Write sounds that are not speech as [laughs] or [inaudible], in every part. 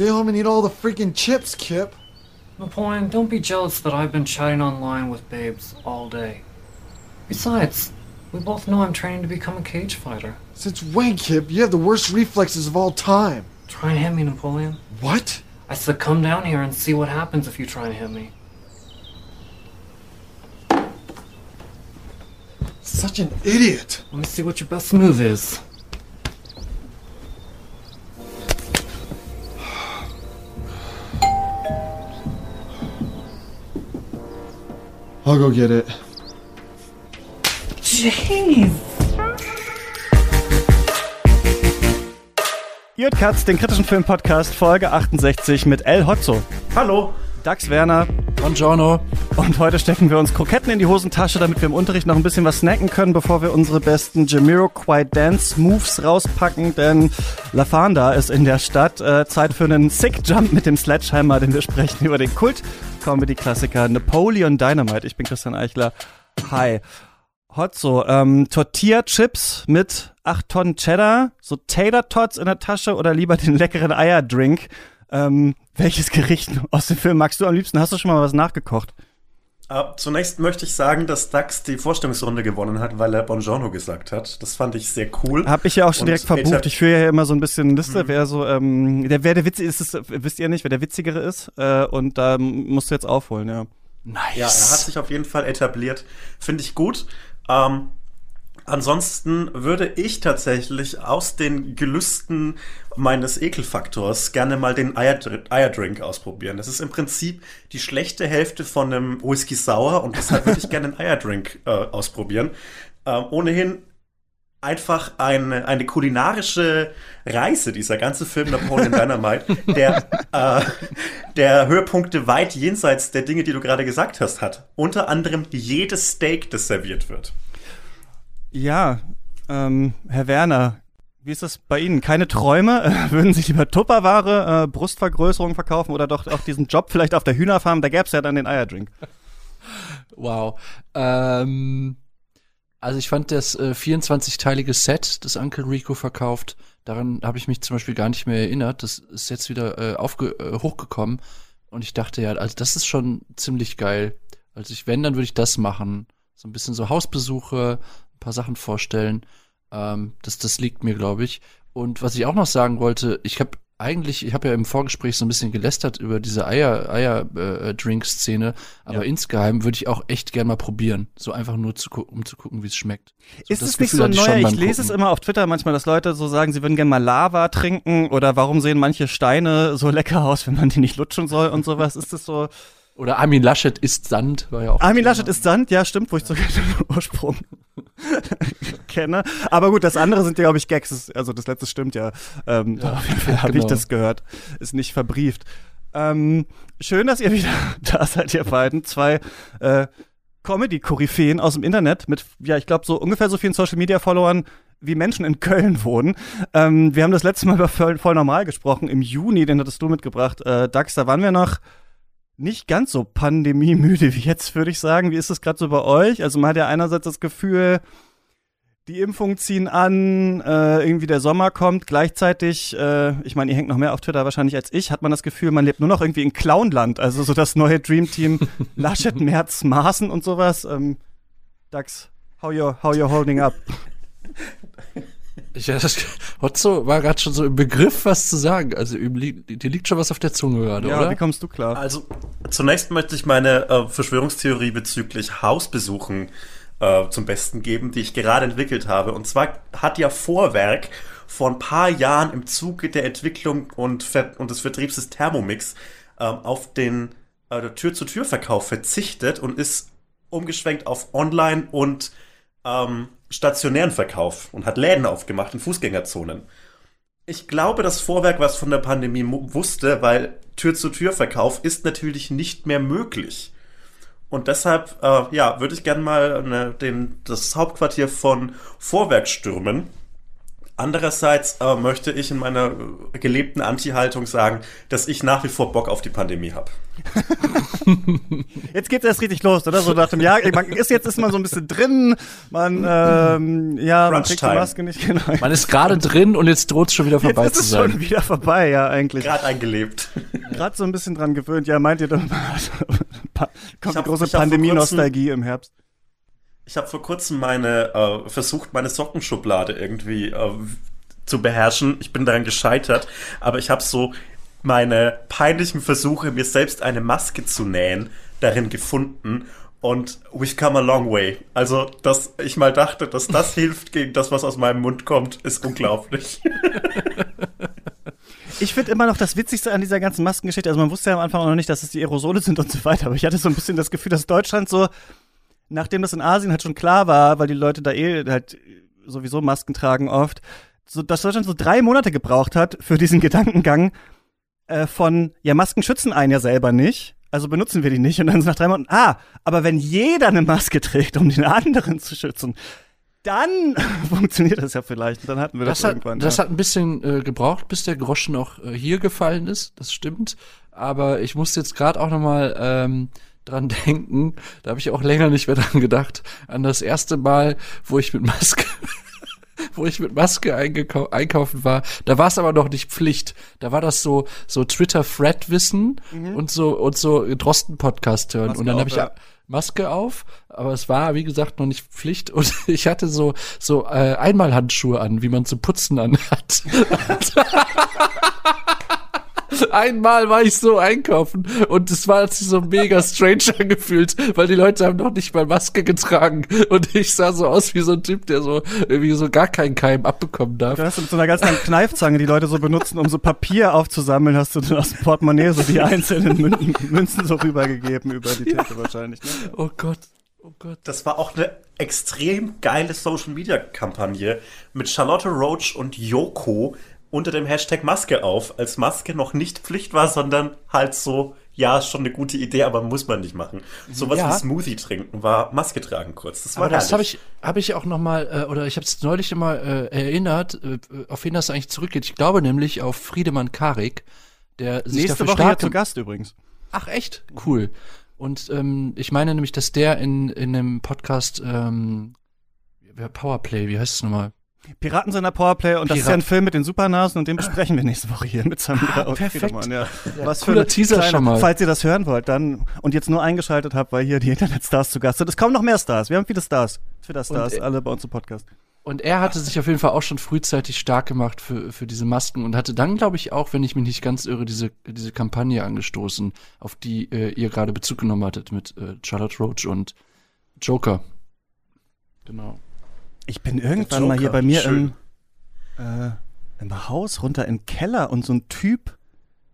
Stay home and eat all the freaking chips, Kip. Napoleon, don't be jealous that I've been chatting online with babes all day. Besides, we both know I'm training to become a cage fighter. Since when, Kip? You have the worst reflexes of all time. Try and hit me, Napoleon. What? I said come down here and see what happens if you try and hit me. Such an idiot. Let me see what your best move is. I'll go get it. Jeez. Ihr Katz, den kritischen Filmpodcast, Folge 68 mit El Hotzo, Hallo. Dax Werner Buongiorno. und heute stecken wir uns Kroketten in die Hosentasche, damit wir im Unterricht noch ein bisschen was snacken können, bevor wir unsere besten Jamiroquai Dance Moves rauspacken, denn La Fanda ist in der Stadt. Äh, Zeit für einen Sick Jump mit dem Sledgehammer, denn wir sprechen über den Kult-Comedy-Klassiker Napoleon Dynamite. Ich bin Christian Eichler. Hi. Hotzo, ähm, Tortilla-Chips mit 8 Tonnen Cheddar, so Tater-Tots in der Tasche oder lieber den leckeren Eierdrink. Ähm, welches Gericht aus dem Film magst du am liebsten? Hast du schon mal was nachgekocht? Äh, zunächst möchte ich sagen, dass Dax die Vorstellungsrunde gewonnen hat, weil er Buongiorno gesagt hat. Das fand ich sehr cool. Hab ich ja auch schon Und direkt verbucht. Ich führe ja immer so ein bisschen Liste, wer so, ähm, der, wer der Witzige ist, ist, wisst ihr nicht, wer der Witzigere ist. Äh, und da musst du jetzt aufholen, ja. Ja, er hat sich auf jeden Fall etabliert. Finde ich gut. Ähm, ansonsten würde ich tatsächlich aus den Gelüsten meines Ekelfaktors gerne mal den Eierdr Eierdrink ausprobieren. Das ist im Prinzip die schlechte Hälfte von einem Whisky Sour und deshalb würde ich gerne einen Eierdrink äh, ausprobieren. Ähm, ohnehin einfach eine, eine kulinarische Reise, dieser ganze Film Napoleon Dynamite, der, äh, der Höhepunkte weit jenseits der Dinge, die du gerade gesagt hast, hat. Unter anderem jedes Steak, das serviert wird. Ja, ähm, Herr Werner, wie ist das bei Ihnen? Keine Träume? [laughs] Würden Sie lieber Tupperware, äh, Brustvergrößerung verkaufen oder doch auch diesen Job vielleicht auf der Hühnerfarm? Da gäb's ja dann den Eierdrink. [laughs] Wow. Ähm, also ich fand das äh, 24-teilige Set, das Uncle Rico verkauft, daran habe ich mich zum Beispiel gar nicht mehr erinnert. Das ist jetzt wieder äh, aufge äh, hochgekommen. Und ich dachte ja, also das ist schon ziemlich geil. Also ich, wenn, dann würde ich das machen. So ein bisschen so Hausbesuche, ein paar Sachen vorstellen. Ähm, das, das liegt mir, glaube ich. Und was ich auch noch sagen wollte, ich habe eigentlich, ich habe ja im Vorgespräch so ein bisschen gelästert über diese Eier, Eier äh, aber Ja. insgeheim würde ich auch echt gern mal probieren, so einfach nur zu um zu gucken, wie es schmeckt. So, Ist das es nicht Gefühl so hatte neu? Ich beim lese es immer auf Twitter manchmal, dass Leute so sagen, sie würden gerne mal Lava trinken oder warum sehen manche Steine so lecker aus, wenn man die nicht lutschen soll und sowas. Ist das so? Oder Armin Laschet isst Sand, war ja auch. Armin Laschet ist Sand, ja, stimmt, wo ich sogar den [laughs] Ursprung [laughs] kenne. Aber gut, das andere sind ja, glaube ich, Gags. Also das letzte stimmt ja. Ähm, Ja, auf jeden Fall [laughs] habe genau. ich das gehört. Ist nicht verbrieft. Ähm, schön, dass ihr wieder da seid, ihr beiden. Zwei äh, Comedy-Koryphäen aus dem Internet mit, ja, ich glaube, so ungefähr so vielen Social-Media-Followern wie Menschen in Köln wohnen. Ähm, wir haben das letzte Mal über voll, voll normal gesprochen. Im Juni, den hattest du mitgebracht. Äh, Dax, da waren wir noch nicht ganz so pandemiemüde wie jetzt, würde ich sagen. Wie ist es gerade so bei euch? Also man hat ja einerseits das Gefühl, die Impfungen ziehen an, äh, irgendwie der Sommer kommt. Gleichzeitig, äh, ich meine, ihr hängt noch mehr auf Twitter wahrscheinlich als ich, hat man das Gefühl, man lebt nur noch irgendwie in Clownland. Also so das neue Dream Team [laughs] Laschet, Merz, Maaßen und sowas. Ähm, Dax, how you, how you holding up? [laughs] Ja, das, Hotzo war gerade schon so im Begriff, was zu sagen. Also ihm liegt, dir liegt schon was auf der Zunge gerade, Ja, oder? wie kommst du klar? Also, zunächst möchte ich meine äh, Verschwörungstheorie bezüglich Hausbesuchen äh, zum Besten geben, die ich gerade entwickelt habe. Und zwar hat ja Vorwerk vor ein paar Jahren im Zuge der Entwicklung und, Ver und des Vertriebs des Thermomix ähm, auf den äh, Tür-zu-Tür-Verkauf verzichtet und ist umgeschwenkt auf Online- und ähm, stationären Verkauf und hat Läden aufgemacht in Fußgängerzonen. Ich glaube, dass Vorwerk was von der Pandemie wusste, weil Tür-zu-Tür-Verkauf ist natürlich nicht mehr möglich. Und deshalb, äh, ja, würde ich gerne mal ne, den, das Hauptquartier von Vorwerk stürmen. Andererseits äh, möchte ich in meiner gelebten Anti-Haltung sagen, dass ich nach wie vor Bock auf die Pandemie habe. [laughs] Jetzt geht's erst richtig los, oder? So nach dem Jahr, man ist jetzt ist man so ein bisschen drin, man ähm, ja, man kriegt die Maske nicht genau. Man ist gerade drin und jetzt droht's schon wieder vorbei jetzt zu ist sein. Es schon wieder vorbei, ja eigentlich. Gerade eingelebt. Gerade so ein bisschen dran gewöhnt. Ja, meint ihr dann [laughs] kommt hab- die große Pandemie-Nostalgie im Herbst? Ich habe vor kurzem meine äh, versucht, meine Sockenschublade irgendwie äh, zu beherrschen. Ich bin daran gescheitert, aber ich habe so meine peinlichen Versuche, mir selbst eine Maske zu nähen, darin gefunden. Und we've come a long way. Also, dass ich mal dachte, dass das [laughs] hilft gegen das, was aus meinem Mund kommt, ist [laughs] unglaublich. Ich finde immer noch das Witzigste an dieser ganzen Maskengeschichte, also man wusste ja am Anfang auch noch nicht, dass es die Aerosole sind und so weiter, aber ich hatte so ein bisschen das Gefühl, dass Deutschland so, nachdem das in Asien halt schon klar war, weil die Leute da eh halt sowieso Masken tragen oft, so, dass Deutschland so drei Monate gebraucht hat für diesen [laughs] Gedankengang äh, von, ja, Masken schützen einen ja selber nicht, also benutzen wir die nicht und dann nach drei Monaten, ah, aber wenn jeder eine Maske trägt, um den anderen zu schützen, dann [laughs] funktioniert das ja vielleicht. Und dann hatten wir das, Das hat, irgendwann. das ja. hat ein bisschen äh, gebraucht, bis der Groschen auch äh, hier gefallen ist. Das stimmt. Aber ich musste jetzt gerade auch noch mal ähm, dran denken. Da habe ich auch länger nicht mehr dran gedacht. An das erste Mal, wo ich mit Maske [laughs] wo ich mit Maske einkaufen war. Da war es aber noch nicht Pflicht. Da war das so so Twitter Thread Wissen und so und so Drosten Podcast hören. Mhm. Und dann habe ich ja. Maske auf, aber es war wie gesagt noch nicht Pflicht [laughs] und ich hatte so so äh, Einmalhandschuhe an, wie man zu putzen anhat. [laughs] Einmal war ich so einkaufen und es war sich so mega strange [laughs] angefühlt, weil die Leute haben noch nicht mal Maske getragen und ich sah so aus wie so ein Typ, der so irgendwie so gar keinen Keim abbekommen darf. Du hast mit so einer ganz langen Kneifzange, die Leute so benutzen, um so Papier aufzusammeln, hast du dann aus dem Portemonnaie so die einzelnen Münzen, Münzen so rübergegeben über die Theke wahrscheinlich. Ne? Oh Gott, oh Gott. Das war auch eine extrem geile Social Media Kampagne mit Charlotte Roach und Yoko unter dem Hashtag Maske auf, als Maske noch nicht Pflicht war, sondern halt so, ja, ist schon eine gute Idee, aber muss man nicht machen. Sowas Ja. wie Smoothie trinken war Maske tragen kurz. Das war Aber das habe ich, habe ich auch noch mal, äh, oder ich habe es neulich mal äh, erinnert, äh, auf wen das eigentlich zurückgeht. Ich glaube nämlich auf Friedemann Karik, der sich Nächste dafür Woche hier stark zu Gast übrigens. Ach echt? Cool. Und ähm, ich meine nämlich, dass der in, in einem Podcast ähm, wer- Powerplay, wie heißt es nochmal? Piraten sind der Powerplay und das ist ja ein Pirat- Film mit den Supernasen und den besprechen wir nächste Woche hier mit Samira und perfekt. Friedemann, Ja. Was für eine Teaser kleine, schon mal. Falls ihr das hören wollt, dann und jetzt nur eingeschaltet habt, weil hier die Internetstars zu Gast sind. Es kommen noch mehr Stars. Wir haben viele Stars. Twitter-Stars, Und, äh, alle bei uns im Podcast. Und er hatte sich auf jeden Fall auch schon frühzeitig stark gemacht für, für diese Masken und hatte dann, glaube ich, auch, wenn ich mich nicht ganz irre, diese, diese Kampagne angestoßen, auf die äh, ihr gerade Bezug genommen hattet mit äh, Charlotte Roach und Joker. Genau. Ich bin irgendwann mal Joker, hier bei mir schön. im, äh, im Haus runter im Keller und so ein Typ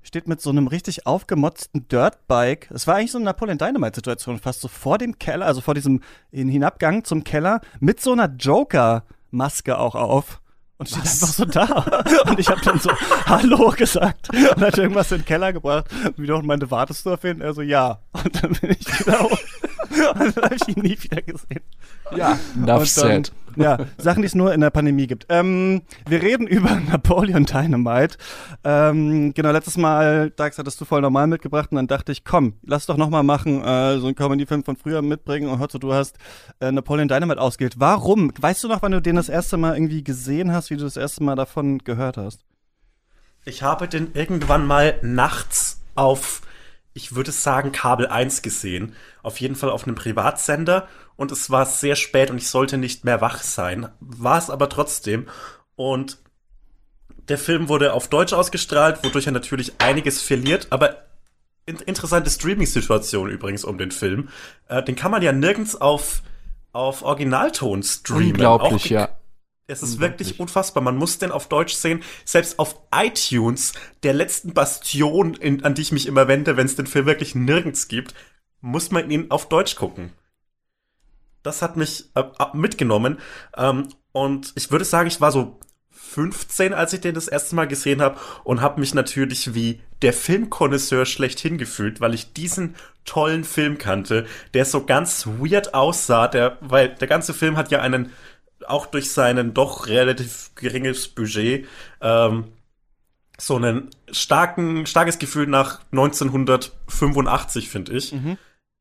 steht mit so einem richtig aufgemotzten Dirtbike. Es war eigentlich so eine Napoleon Dynamite-Situation, fast so vor dem Keller, also vor diesem Hinabgang zum Keller, mit so einer Joker-Maske auch auf. Und steht einfach so da. [laughs] Und ich habe dann so Hallo gesagt und hat irgendwas in den Keller gebracht. Und wieder und meinte, wartest du auf ihn? Er so, ja. Und dann bin ich [laughs] hoch. Und dann habe ich ihn nie wieder gesehen. Ja, enough dann, said. Ja, Sachen, die es nur in der Pandemie gibt. Ähm, wir reden [laughs] über Napoleon Dynamite. Ähm, genau, letztes Mal, Dax, hattest du voll normal mitgebracht und dann dachte ich, komm, lass doch noch mal machen, äh, so einen Comedy-Film von früher mitbringen und Hotzo, du hast äh, Napoleon Dynamite ausgewählt. Warum? Weißt du noch, wann du den das erste Mal irgendwie gesehen hast, wie du das erste Mal davon gehört hast? Ich habe den irgendwann mal nachts auf, ich würde sagen, Kabel 1 gesehen. Auf jeden Fall auf einem Privatsender. Und es war sehr spät und ich sollte nicht mehr wach sein. War es aber trotzdem. Und der Film wurde auf Deutsch ausgestrahlt, wodurch er natürlich einiges verliert. Aber in interessante Streaming-Situation übrigens um den Film. Äh, den kann man ja nirgends auf, auf Originalton streamen. Unglaublich, ja. Es ist wirklich unfassbar. Man muss den auf Deutsch sehen. Selbst auf iTunes, der letzten Bastion, in, an die ich mich immer wende, wenn es den Film wirklich nirgends gibt, muss man ihn auf Deutsch gucken. Das hat mich äh, mitgenommen. Ähm, und ich würde sagen, ich war so 15, als ich den das erste Mal gesehen habe und habe mich natürlich wie der Filmkonnoisseur schlechthin gefühlt, weil ich diesen tollen Film kannte, der so ganz weird aussah, der, weil der ganze Film hat ja einen auch durch seinen doch relativ geringes Budget ähm, so einen starken, starkes Gefühl nach 1985, finde ich. Mhm.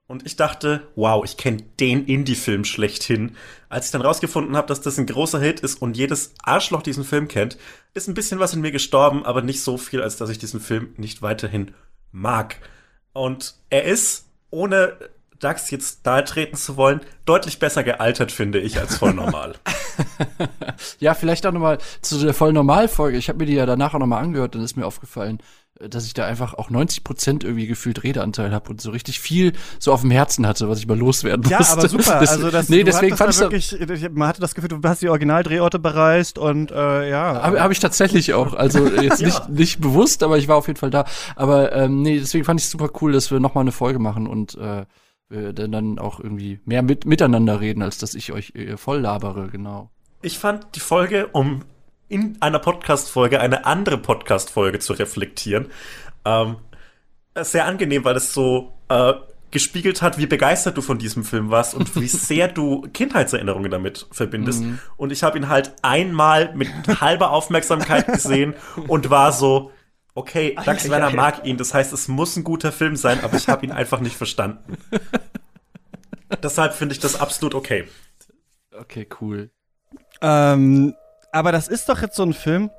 Und ich dachte, wow, ich kenne den Indie-Film schlechthin. Als ich dann rausgefunden habe, dass das ein großer Hit ist und jedes Arschloch diesen Film kennt, ist ein bisschen was in mir gestorben, aber nicht so viel, als dass ich diesen Film nicht weiterhin mag. Und er ist, ohne Dax jetzt nahe treten zu wollen, deutlich besser gealtert, finde ich, als voll normal. [laughs] ja, vielleicht auch nochmal zu der voll Normal-Folge. Ich habe mir die ja danach auch nochmal angehört, dann ist mir aufgefallen, äh, dass ich da einfach auch 90 Prozent irgendwie gefühlt Redeanteil habe und so richtig viel so auf dem Herzen hatte, was ich mal loswerden Ja, musste. aber super. [laughs] Das, also das, nee, deswegen fand hattest ich da wirklich, man hatte das Gefühl, du hast die Originaldrehorte bereist und äh, ja. Habe hab ich tatsächlich auch. Also jetzt [laughs] nicht, nicht bewusst, aber ich war auf jeden Fall da. Aber ähm, nee, deswegen fand ich es super cool, dass wir noch mal eine Folge machen und äh, dann dann auch irgendwie mehr mit, miteinander reden, als dass ich euch äh, voll labere, genau. Ich fand die Folge, um in einer Podcast-Folge eine andere Podcast-Folge zu reflektieren, ähm, sehr angenehm, weil es so äh, gespiegelt hat, wie begeistert du von diesem Film warst und wie [laughs] sehr du Kindheitserinnerungen damit verbindest. Mhm. Und ich habe ihn halt einmal mit halber Aufmerksamkeit gesehen und war so, okay, Dax Werner mag ihn, das heißt, es muss ein guter Film sein, aber ich habe ihn einfach nicht verstanden. [laughs] Deshalb finde ich das absolut okay. Okay, cool. Ähm, aber das ist doch jetzt so ein Film.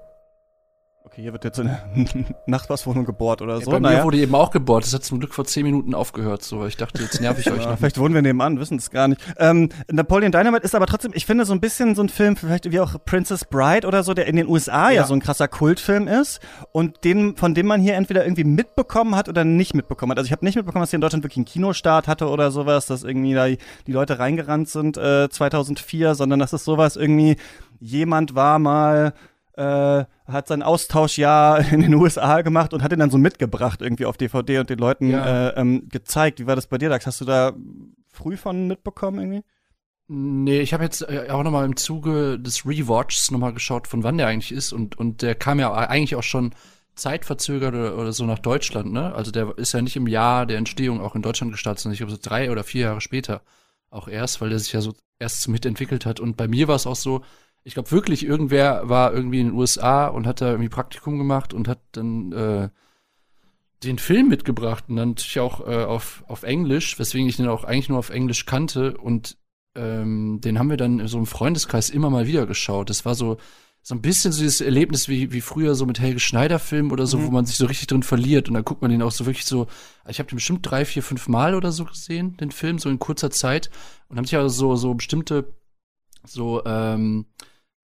Okay, hier wird jetzt so eine [laughs] Nachbarswohnung gebohrt oder so. Bei mir naja. wurde eben auch gebohrt. Das hat zum Glück vor zehn Minuten aufgehört. So, ich dachte, jetzt nerv ich [laughs] euch Ja, noch. vielleicht wohnen wir nebenan, wissen es gar nicht. Ähm, Napoleon Dynamite ist aber trotzdem, ich finde, so ein bisschen so ein Film, vielleicht wie auch Princess Bride oder so, der in den USA ja, Ja. so ein krasser Kultfilm ist und den, von dem man hier entweder irgendwie mitbekommen hat oder nicht mitbekommen hat. Also ich habe nicht mitbekommen, dass hier in Deutschland wirklich einen Kinostart hatte oder sowas, dass irgendwie da die die Leute reingerannt sind äh, 2004, sondern dass es sowas irgendwie, jemand war mal äh, hat sein Austauschjahr [laughs] in den USA gemacht und hat ihn dann so mitgebracht irgendwie auf DVD und den Leuten Ja. äh, ähm, gezeigt. Wie war das bei dir, Dax? Hast du da früh von mitbekommen irgendwie? Nee, ich habe jetzt äh, auch noch mal im Zuge des Rewatchs noch mal geschaut, von wann der eigentlich ist und und der kam ja eigentlich auch schon zeitverzögert oder, oder so nach Deutschland, ne? Also der ist ja nicht im Jahr der Entstehung auch in Deutschland gestartet, sondern ich glaube so drei oder vier Jahre später auch erst, weil der sich ja so erst mitentwickelt hat. Und bei mir war es auch so, ich glaube wirklich, irgendwer war irgendwie in den USA und hat da irgendwie Praktikum gemacht und hat dann äh, den Film mitgebracht und dann natürlich auch äh, auf, auf Englisch, weswegen ich den auch eigentlich nur auf Englisch kannte und ähm, den haben wir dann so im Freundeskreis immer mal wieder geschaut. Das war so, so ein bisschen so dieses Erlebnis wie, wie früher so mit Helge Schneider Film oder so, wo man sich so richtig drin verliert und dann guckt man den auch so wirklich so, ich habe den bestimmt drei, vier, fünf Mal oder so gesehen, den Film, so in kurzer Zeit und haben sich also so, so bestimmte so, ähm,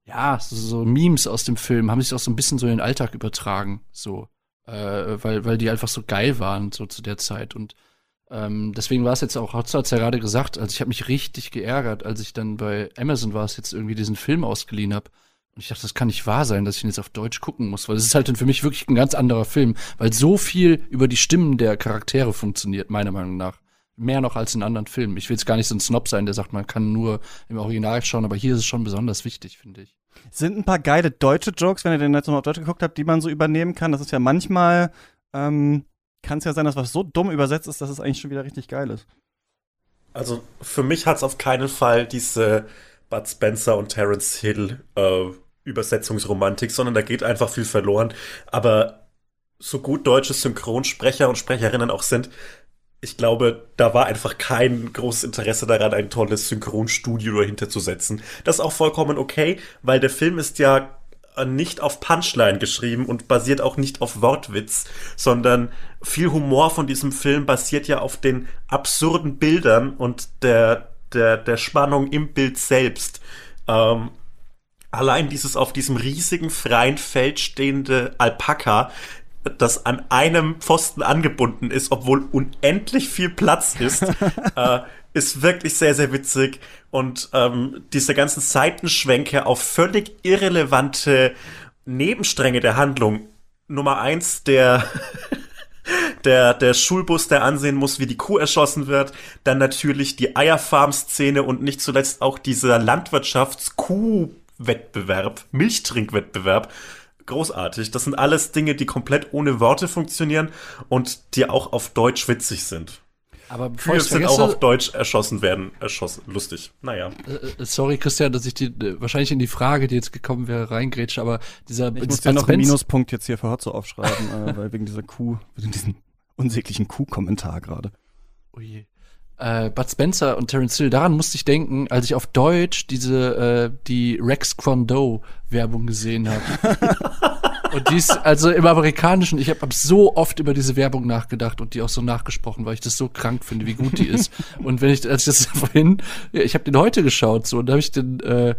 ja, so, so Memes aus dem Film haben sich auch so ein bisschen so in den Alltag übertragen, so, äh, weil, weil die einfach so geil waren, so zu der Zeit. Und ähm, deswegen war es jetzt auch, Hotzo hat's ja gerade gesagt, also ich habe mich richtig geärgert, als ich dann bei Amazon war es jetzt irgendwie diesen Film ausgeliehen habe. Und ich dachte, das kann nicht wahr sein, dass ich ihn jetzt auf Deutsch gucken muss, weil es ist halt dann für mich wirklich ein ganz anderer Film, weil so viel über die Stimmen der Charaktere funktioniert, meiner Meinung nach. Mehr noch als in anderen Filmen. Ich will jetzt gar nicht so ein Snob sein, der sagt, man kann nur im Original schauen, aber hier ist es schon besonders wichtig, finde ich. Sind ein paar geile deutsche Jokes, wenn ihr den jetzt nochmal auf Deutsch geguckt habt, die man so übernehmen kann. Das ist ja manchmal, ähm, kann es ja sein, dass was so dumm übersetzt ist, dass es eigentlich schon wieder richtig geil ist. Also für mich hat es auf keinen Fall diese Bud Spencer und Terence Hill äh, Übersetzungsromantik, sondern da geht einfach viel verloren. Aber so gut deutsche Synchronsprecher und Sprecherinnen auch sind, ich glaube, da war einfach kein großes Interesse daran, ein tolles Synchronstudio dahinter zu setzen. Das ist auch vollkommen okay, weil der Film ist ja äh, nicht auf Punchline geschrieben und basiert auch nicht auf Wortwitz, sondern viel Humor von diesem Film basiert ja auf den absurden Bildern und der, der, der Spannung im Bild selbst. Ähm, allein dieses auf diesem riesigen freien Feld stehende Alpaka, das an einem Pfosten angebunden ist, obwohl unendlich viel Platz ist, [laughs] äh, ist wirklich sehr, sehr witzig. Und ähm, diese ganzen Seitenschwenke auf völlig irrelevante Nebenstränge der Handlung. Nummer eins, der [laughs] der, der Schulbus, der ansehen muss, wie die Kuh erschossen wird. Dann natürlich die Eierfarm-Szene und nicht zuletzt auch dieser Landwirtschafts-Kuh-Wettbewerb, Milchtrinkwettbewerb. Großartig. Das sind alles Dinge, die komplett ohne Worte funktionieren und die auch auf Deutsch witzig sind. Aber bevor Kühe ich sind auch auf Deutsch erschossen werden. Erschossen. Lustig. Naja. äh, äh, sorry Christian, dass ich die äh, wahrscheinlich in die Frage, die jetzt gekommen wäre, reingrätsche, aber dieser Ich muss dir noch einen Minuspunkt jetzt hier für Hotzo aufschreiben, äh, weil wegen dieser Kuh, wegen diesem unsäglichen Kuh-Kommentar gerade. Oh je. Äh, Bud Spencer und Terence Hill, daran musste ich denken, als ich auf Deutsch diese äh, die Rex Kwon Werbung gesehen habe. [laughs] und die ist also im amerikanischen, ich habe hab so oft über diese Werbung nachgedacht und die auch so nachgesprochen, weil ich das so krank finde, wie gut die ist. und wenn ich als ich das [laughs] vorhin, ja, ich habe den heute geschaut so und da habe ich den äh,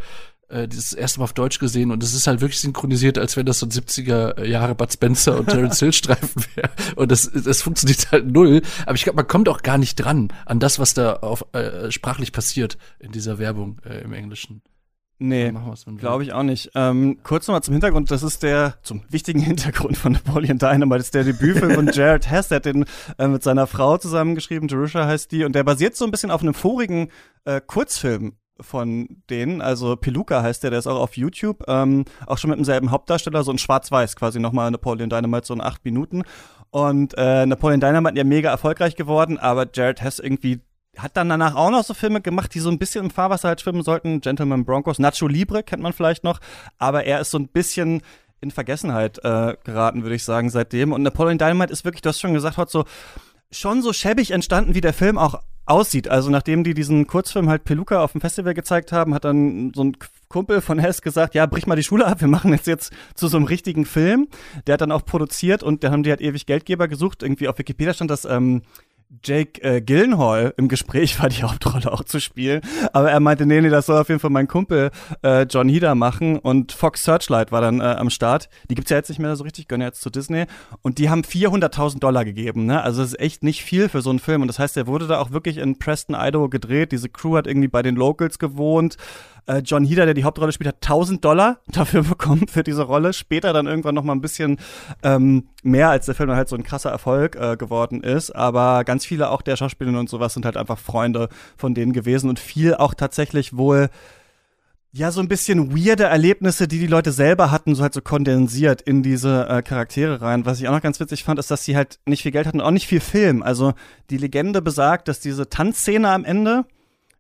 äh, dieses erste Mal auf Deutsch gesehen und es ist halt wirklich synchronisiert, als wenn das so ein 70er Jahre Bud Spencer und Terence Hill Streifen [laughs] wäre. Und das, das funktioniert halt null. Aber ich glaube, man kommt auch gar nicht dran an das, was da auf, äh, sprachlich passiert in dieser Werbung äh, im Englischen. Nee, glaube ich auch nicht. Ähm, kurz nochmal zum Hintergrund, das ist der, zum wichtigen [laughs] Hintergrund von Napoleon Dynamite, das ist der Debütfilm von [laughs] Jared Hess, der hat den äh, mit seiner Frau zusammengeschrieben, Jerusha heißt die, und der basiert so ein bisschen auf einem vorigen äh, Kurzfilm von denen, also Peluca heißt der, der ist auch auf YouTube, ähm, auch schon mit demselben Hauptdarsteller, so in schwarz-weiß quasi nochmal Napoleon Dynamite, so in acht Minuten. Und äh, Napoleon Dynamite ja mega erfolgreich geworden, aber Jared Hess irgendwie hat dann danach auch noch so Filme gemacht, die so ein bisschen im Fahrwasser halt schwimmen sollten. Gentleman Broncos, Nacho Libre kennt man vielleicht noch, aber er ist so ein bisschen in Vergessenheit äh, geraten, würde ich sagen, seitdem. Und Napoleon Dynamite ist wirklich, du hast schon gesagt, hat so schon so schäbig entstanden, wie der Film auch aussieht. Also nachdem die diesen Kurzfilm halt Peluca auf dem Festival gezeigt haben, hat dann so ein Kumpel von Hess gesagt, ja, brich mal die Schule ab, wir machen jetzt jetzt zu so einem richtigen Film. Der hat dann auch produziert und da haben die halt ewig Geldgeber gesucht. Irgendwie auf Wikipedia stand das, ähm, Jake äh, Gyllenhaal im Gespräch [laughs] war, die Hauptrolle auch zu spielen. Aber er meinte, nee, nee, das soll auf jeden Fall mein Kumpel äh, John Heder machen. Und Fox Searchlight war dann äh, am Start. Die gibt's ja jetzt nicht mehr so richtig, gehören ja jetzt zu Disney. Und die haben 400.000 Dollar gegeben. Ne? Also das ist echt nicht viel für so einen Film. Und das heißt, er wurde da auch wirklich in Preston, Idaho gedreht. Diese Crew hat irgendwie bei den Locals gewohnt. Äh, John Heder, der die Hauptrolle spielt, hat 1000 Dollar [laughs] dafür bekommen für diese Rolle. Später dann irgendwann noch mal ein bisschen ähm, mehr, als der Film halt so ein krasser Erfolg äh, geworden ist. Aber ganz viele auch der Schauspielerinnen und sowas sind halt einfach Freunde von denen gewesen und viel auch tatsächlich wohl ja, so ein bisschen weirde Erlebnisse, die die Leute selber hatten, so halt so kondensiert in diese äh, Charaktere rein. Was ich auch noch ganz witzig fand, ist, dass sie halt nicht viel Geld hatten, und auch nicht viel Film. Also die Legende besagt, dass diese Tanzszene am Ende,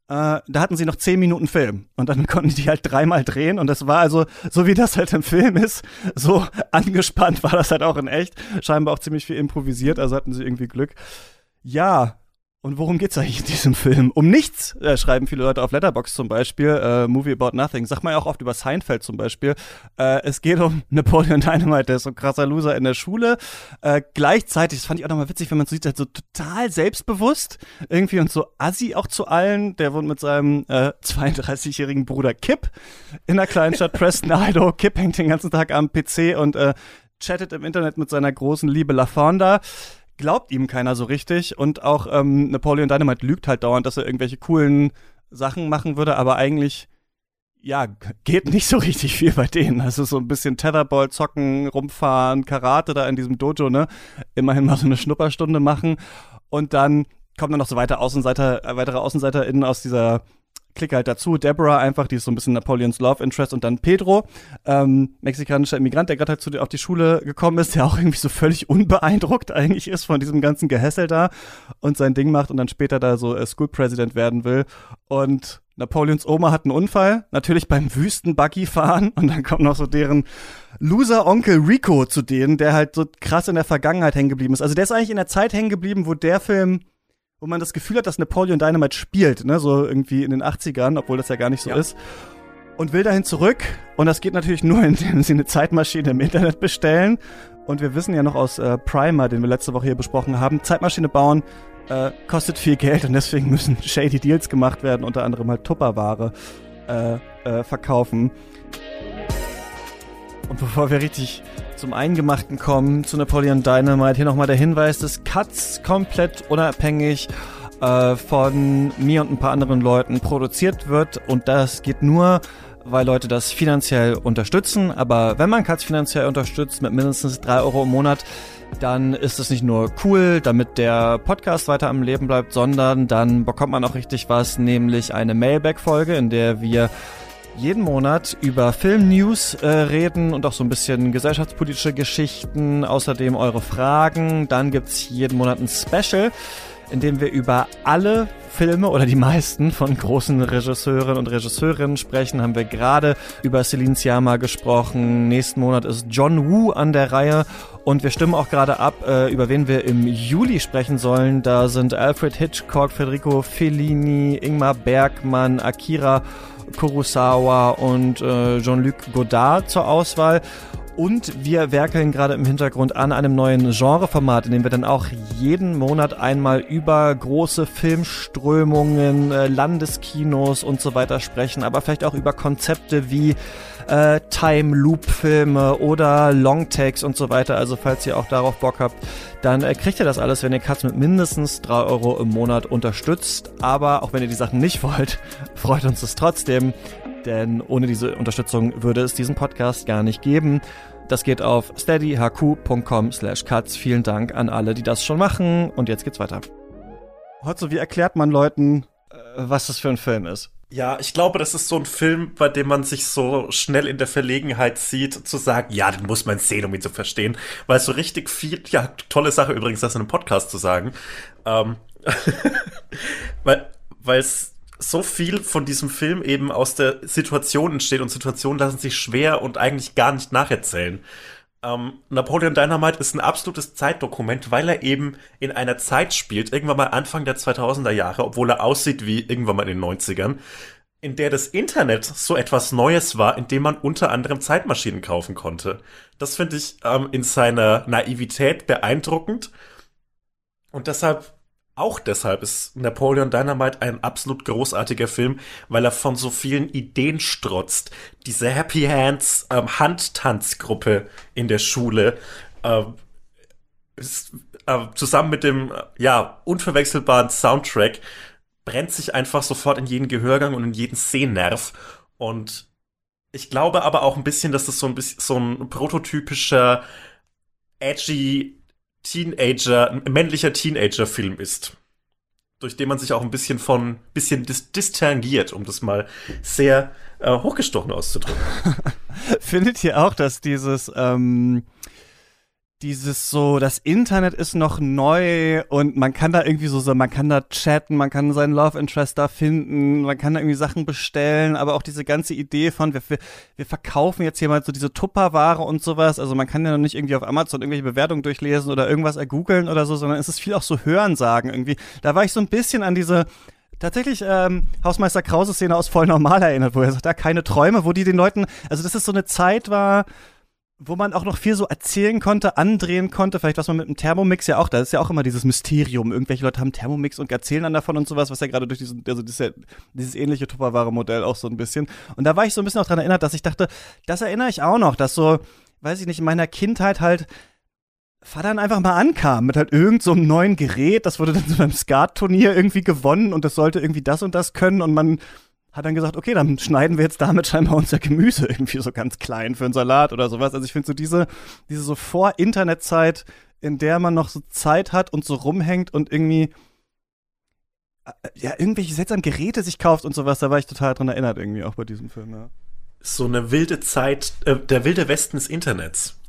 äh, da hatten sie noch zehn Minuten Film und dann [laughs] konnten die halt dreimal drehen und das war also, so wie das halt im Film ist, so [laughs] angespannt war das halt auch in echt. Scheinbar auch ziemlich viel improvisiert, also hatten sie irgendwie Glück. Ja, und worum geht's eigentlich in diesem Film? Um nichts, äh, schreiben viele Leute auf Letterbox zum Beispiel. Äh, Movie About Nothing. Sagt man ja auch oft über Seinfeld zum Beispiel. Äh, es geht um Napoleon Dynamite, der ist so ein krasser Loser in der Schule. Äh, gleichzeitig, das fand ich auch nochmal witzig, wenn man so sieht, halt so total selbstbewusst irgendwie und so assi auch zu allen. Der wohnt mit seinem äh, 32-jährigen Bruder Kip in der kleinen Stadt Preston, [laughs] Idaho. Kip hängt den ganzen Tag am PC und äh, chattet im Internet mit seiner großen Liebe LaFonda glaubt ihm keiner so richtig und auch ähm, Napoleon Dynamite lügt halt dauernd, dass er irgendwelche coolen Sachen machen würde, aber eigentlich ja, geht nicht so richtig viel bei denen. Also so ein bisschen Tetherball zocken, rumfahren, Karate da in diesem Dojo, ne? Immerhin mal so eine Schnupperstunde machen und dann kommen dann noch so weiter Außenseiter, äh, weitere AußenseiterInnen aus dieser Clique halt dazu. Deborah einfach, die ist so ein bisschen Napoleons Love Interest und dann Pedro, ähm, mexikanischer Immigrant, der gerade halt zu, auf die Schule gekommen ist, der auch irgendwie so völlig [laughs] unbeeindruckt eigentlich ist von diesem ganzen Gehässel da und sein Ding macht und dann später da so äh, School President werden will. Und Napoleons Oma hat einen Unfall, natürlich beim Wüsten-Buggy fahren und dann kommt noch so deren Loser-Onkel Rico zu denen, der halt so krass in der Vergangenheit hängen geblieben ist. Also der ist eigentlich in der Zeit hängen geblieben, wo der Film wo man das Gefühl hat, dass Napoleon Dynamite spielt, ne, so irgendwie in den 80ern, obwohl das ja gar nicht so Ja. ist. Und will dahin zurück. Und das geht natürlich [laughs] nur, indem sie eine Zeitmaschine im Internet bestellen. Und wir wissen ja noch aus äh, Primer, den wir letzte Woche hier besprochen haben, Zeitmaschine bauen äh, kostet viel Geld und deswegen müssen [laughs] shady Deals gemacht werden, unter anderem halt Tupperware äh, äh, verkaufen. Und bevor wir richtig zum Eingemachten kommen, zu Napoleon Dynamite, hier nochmal der Hinweis, dass Cuts komplett unabhängig äh, von mir und ein paar anderen Leuten produziert wird und das geht nur, weil Leute das finanziell unterstützen. Aber wenn man Cuts finanziell unterstützt mit mindestens drei Euro im Monat, dann ist es nicht nur cool, damit der Podcast weiter am Leben bleibt, sondern dann bekommt man auch richtig was, nämlich eine Mailback-Folge, in der wir jeden Monat über Filmnews äh, reden und auch so ein bisschen gesellschaftspolitische Geschichten, außerdem eure Fragen. Dann gibt's jeden Monat ein Special, in dem wir über alle Filme oder die meisten von großen Regisseurinnen und Regisseurinnen sprechen. Haben wir gerade über Celine Sciamma gesprochen. Nächsten Monat ist John Woo an der Reihe und wir stimmen auch gerade ab, äh, über wen wir im Juli sprechen sollen. Da sind Alfred Hitchcock, Federico Fellini, Ingmar Bergmann, Akira Kurosawa und äh, Jean-Luc Godard zur Auswahl. Und wir werkeln gerade im Hintergrund an einem neuen Genreformat, in dem wir dann auch jeden Monat einmal über große Filmströmungen, äh, Landeskinos und so weiter sprechen, aber vielleicht auch über Konzepte wie äh, Time Loop Filme oder Long Takes und so weiter. Also falls ihr auch darauf Bock habt, dann äh, kriegt ihr das alles, wenn ihr Katz mit mindestens drei Euro im Monat unterstützt. Aber auch wenn ihr die Sachen nicht [laughs] wollt, freut uns es trotzdem denn ohne diese Unterstützung würde es diesen Podcast gar nicht geben. Das geht auf steadyhq.com slash cuts. Vielen Dank an alle, die das schon machen. Und jetzt geht's weiter. Hotzo, wie erklärt man Leuten, äh, was das für ein Film ist? Ja, ich glaube, das ist so ein Film, bei dem man sich so schnell in der Verlegenheit sieht, zu sagen, ja, den muss man sehen, um ihn zu verstehen. Weil so richtig viel, ja, tolle Sache übrigens, das in einem Podcast zu sagen. Ähm, [laughs] weil, weil es so viel von diesem Film eben aus der Situation entsteht und Situationen lassen sich schwer und eigentlich gar nicht nacherzählen. Ähm, Napoleon Dynamite ist ein absolutes Zeitdokument, weil er eben in einer Zeit spielt, irgendwann mal Anfang der 2000er Jahre, obwohl er aussieht wie irgendwann mal in den 90ern, in der das Internet so etwas Neues war, in dem man unter anderem Zeitmaschinen kaufen konnte. Das finde ich ähm, in seiner Naivität beeindruckend. Und deshalb auch deshalb ist Napoleon Dynamite ein absolut großartiger Film, weil er von so vielen Ideen strotzt. Diese Happy Hands ähm, Handtanzgruppe in der Schule äh, ist, äh, zusammen mit dem ja unverwechselbaren Soundtrack brennt sich einfach sofort in jeden Gehörgang und in jeden Sehnerv und ich glaube aber auch ein bisschen, dass das so ein bisschen so ein prototypischer edgy Teenager, männlicher Teenager-Film ist. Durch den man sich auch ein bisschen von, bisschen dis distangiert, um das mal sehr äh, hochgestochen auszudrücken. [laughs] Findet ihr auch, dass dieses, ähm, dieses so, das Internet ist noch neu und man kann da irgendwie so, so, man kann da chatten, man kann seinen Love Interest da finden, man kann da irgendwie Sachen bestellen, aber auch diese ganze Idee von, wir, wir, verkaufen jetzt hier mal so diese Tupperware und sowas, also man kann ja noch nicht irgendwie auf Amazon irgendwelche Bewertungen durchlesen oder irgendwas ergoogeln oder so, sondern es ist viel auch so Hörensagen irgendwie. Da war ich so ein bisschen an diese, tatsächlich ähm, Hausmeister Krause Szene aus voll normal erinnert, wo er sagt, da keine Träume, wo die den Leuten, also das ist so eine Zeit war, wo man auch noch viel so erzählen konnte, andrehen konnte, vielleicht was man mit dem Thermomix ja auch, da ist ja auch immer dieses Mysterium. Irgendwelche Leute haben Thermomix und erzählen dann davon und sowas, was ja gerade durch diesen, also dieses, dieses ähnliche Tupperware-Modell auch so ein bisschen. Und da war ich so ein bisschen auch dran erinnert, dass ich dachte, das erinnere ich auch noch, dass so, weiß ich nicht, in meiner Kindheit halt Vater einfach mal ankam mit halt irgend so einem neuen Gerät, das wurde dann so beim Skat-Turnier irgendwie gewonnen und das sollte irgendwie das und das können und man hat dann gesagt, okay, dann schneiden wir jetzt damit scheinbar unser Gemüse irgendwie so ganz klein für einen Salat oder sowas. Also ich finde so diese, diese so Vor-Internet-Zeit, in der man noch so Zeit hat und so rumhängt und irgendwie äh, ja, irgendwelche seltsamen Geräte sich kauft und sowas, da war ich total dran erinnert irgendwie auch bei diesem Film, ja. So eine wilde Zeit, äh, der wilde Westen des Internets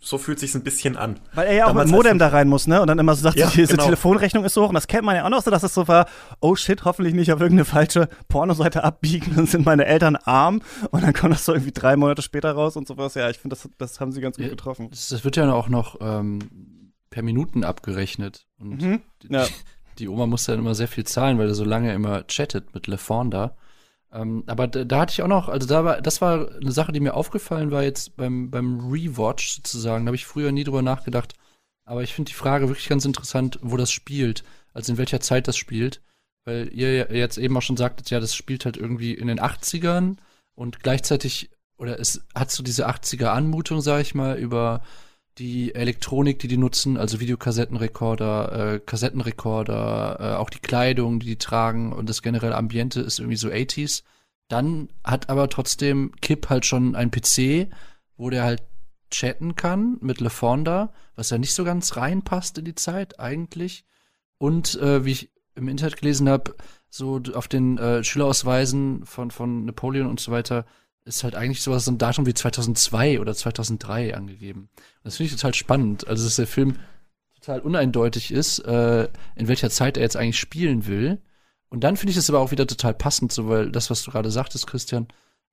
so fühlt sich's ein bisschen an. Weil er ja auch Damals mit dem Modem da rein muss, ne? Und dann immer so sagt, ja, diese genau. Telefonrechnung ist so hoch. Und das kennt man ja auch noch so, dass es so war, oh shit, hoffentlich nicht auf irgendeine falsche Pornoseite abbiegen, dann sind meine Eltern arm. Und dann kommt das so irgendwie drei Monate später raus und sowas. Ja, ich finde, das, das haben sie ganz gut getroffen. Das, das wird ja auch noch ähm, per Minuten abgerechnet. Und mhm. ja. die, [laughs] die Oma muss dann immer sehr viel zahlen, weil er so lange immer chattet mit LeFon da. Ähm, aber da, da, hatte ich auch noch, also da war, das war eine Sache, die mir aufgefallen war jetzt beim, beim Rewatch sozusagen. Da habe ich früher nie drüber nachgedacht. Aber ich finde die Frage wirklich ganz interessant, wo das spielt, also in welcher Zeit das spielt. Weil ihr jetzt eben auch schon sagtet, ja, das spielt halt irgendwie in den 80ern und gleichzeitig, oder es hat so diese 80er-Anmutung, sag ich mal, über die Elektronik, die die nutzen, also Videokassettenrekorder, äh, Kassettenrekorder, äh, auch die Kleidung, die die tragen und das generelle Ambiente ist irgendwie so 80s. Dann hat aber trotzdem Kip halt schon ein PC, wo der halt chatten kann mit LeFonda, was ja nicht so ganz reinpasst in die Zeit eigentlich. Und äh, wie ich im Internet gelesen habe, so auf den äh, Schülerausweisen von, von Napoleon und so weiter, ist halt eigentlich sowas, so ein Datum wie 2002 oder 2003 angegeben. das finde ich total spannend. Also, dass der Film total uneindeutig ist, äh, in welcher Zeit er jetzt eigentlich spielen will. Und dann finde ich es aber auch wieder total passend, so weil das, was du gerade sagtest, Christian,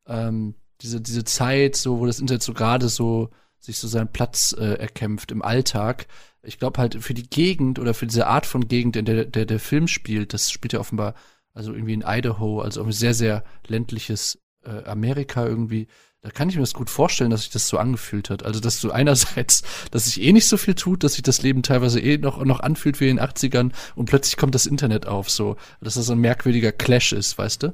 ähm, diese, diese Zeit, so, wo das Internet so gerade so sich so seinen Platz äh, erkämpft im Alltag. Ich glaube halt für die Gegend oder für diese Art von Gegend, in der der, der Film spielt, das spielt ja offenbar also irgendwie in Idaho, also ein sehr, sehr ländliches äh, Amerika irgendwie. Da kann ich mir das gut vorstellen, dass sich das so angefühlt hat. Also, dass du einerseits, [laughs] dass sich eh nicht so viel tut, dass sich das Leben teilweise eh noch, noch anfühlt wie in den 80ern und plötzlich kommt das Internet auf, so, dass das ein merkwürdiger Clash ist, weißt du?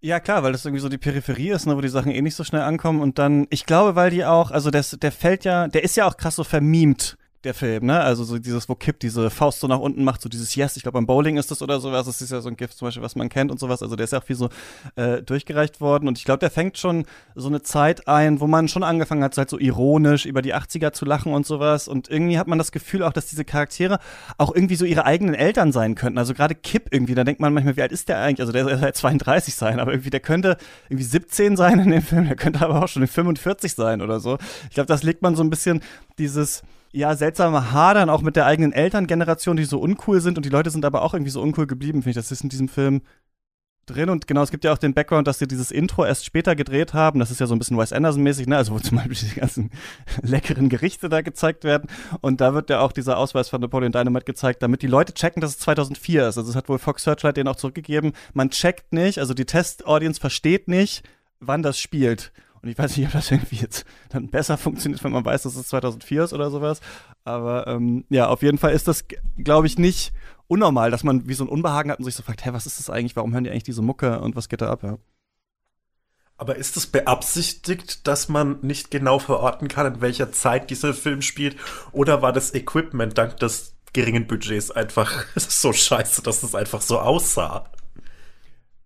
Ja, klar, weil das irgendwie so die Peripherie ist, ne, wo die Sachen eh nicht so schnell ankommen. Und dann, ich glaube, weil die auch, also das, der fällt ja, der ist ja auch krass so vermimt der Film, ne? Also so dieses, wo Kip diese Faust so nach unten macht, so dieses Yes, ich glaube beim Bowling ist das oder sowas, das ist ja so ein Gift zum Beispiel, was man kennt und sowas, also der ist ja auch viel so äh, durchgereicht worden. Und ich glaube, der fängt schon so eine Zeit ein, wo man schon angefangen hat, so halt so ironisch über die 80er zu lachen und sowas. Und irgendwie hat man das Gefühl auch, dass diese Charaktere auch irgendwie so ihre eigenen Eltern sein könnten, also gerade Kip irgendwie, da denkt man manchmal, wie alt ist der eigentlich, also der soll halt 32 sein, aber irgendwie, der könnte irgendwie 17 sein in dem Film, der könnte aber auch schon 45 sein oder so. Ich glaube, das legt man so ein bisschen dieses ja, seltsame Hadern auch mit der eigenen Elterngeneration, die so uncool sind und die Leute sind aber auch irgendwie so uncool geblieben, finde ich. Das ist in diesem Film drin und genau, es gibt ja auch den Background, dass sie dieses Intro erst später gedreht haben. Das ist ja so ein bisschen Wes Anderson-mäßig, ne? Also wo [laughs] zum Beispiel die ganzen leckeren Gerichte da gezeigt werden. Und da wird ja auch dieser Ausweis von Napoleon Dynamite gezeigt, damit die Leute checken, dass es 2004 ist. Also es hat wohl Fox Searchlight den auch zurückgegeben. Man checkt nicht, also die Test-Audience versteht nicht, wann das spielt. Und ich weiß nicht, ob das irgendwie jetzt dann besser funktioniert, wenn man weiß, dass es 2004 ist oder sowas. Aber ähm, ja, auf jeden Fall ist das, glaube ich, nicht unnormal, dass man wie so ein Unbehagen hat und sich so fragt, hä, was ist das eigentlich? Warum hören die eigentlich diese Mucke und was geht da ab? Ja. Aber ist es beabsichtigt, dass man nicht genau verorten kann, in welcher Zeit dieser Film spielt? Oder war das Equipment dank des geringen Budgets einfach [laughs] so scheiße, dass es einfach so aussah?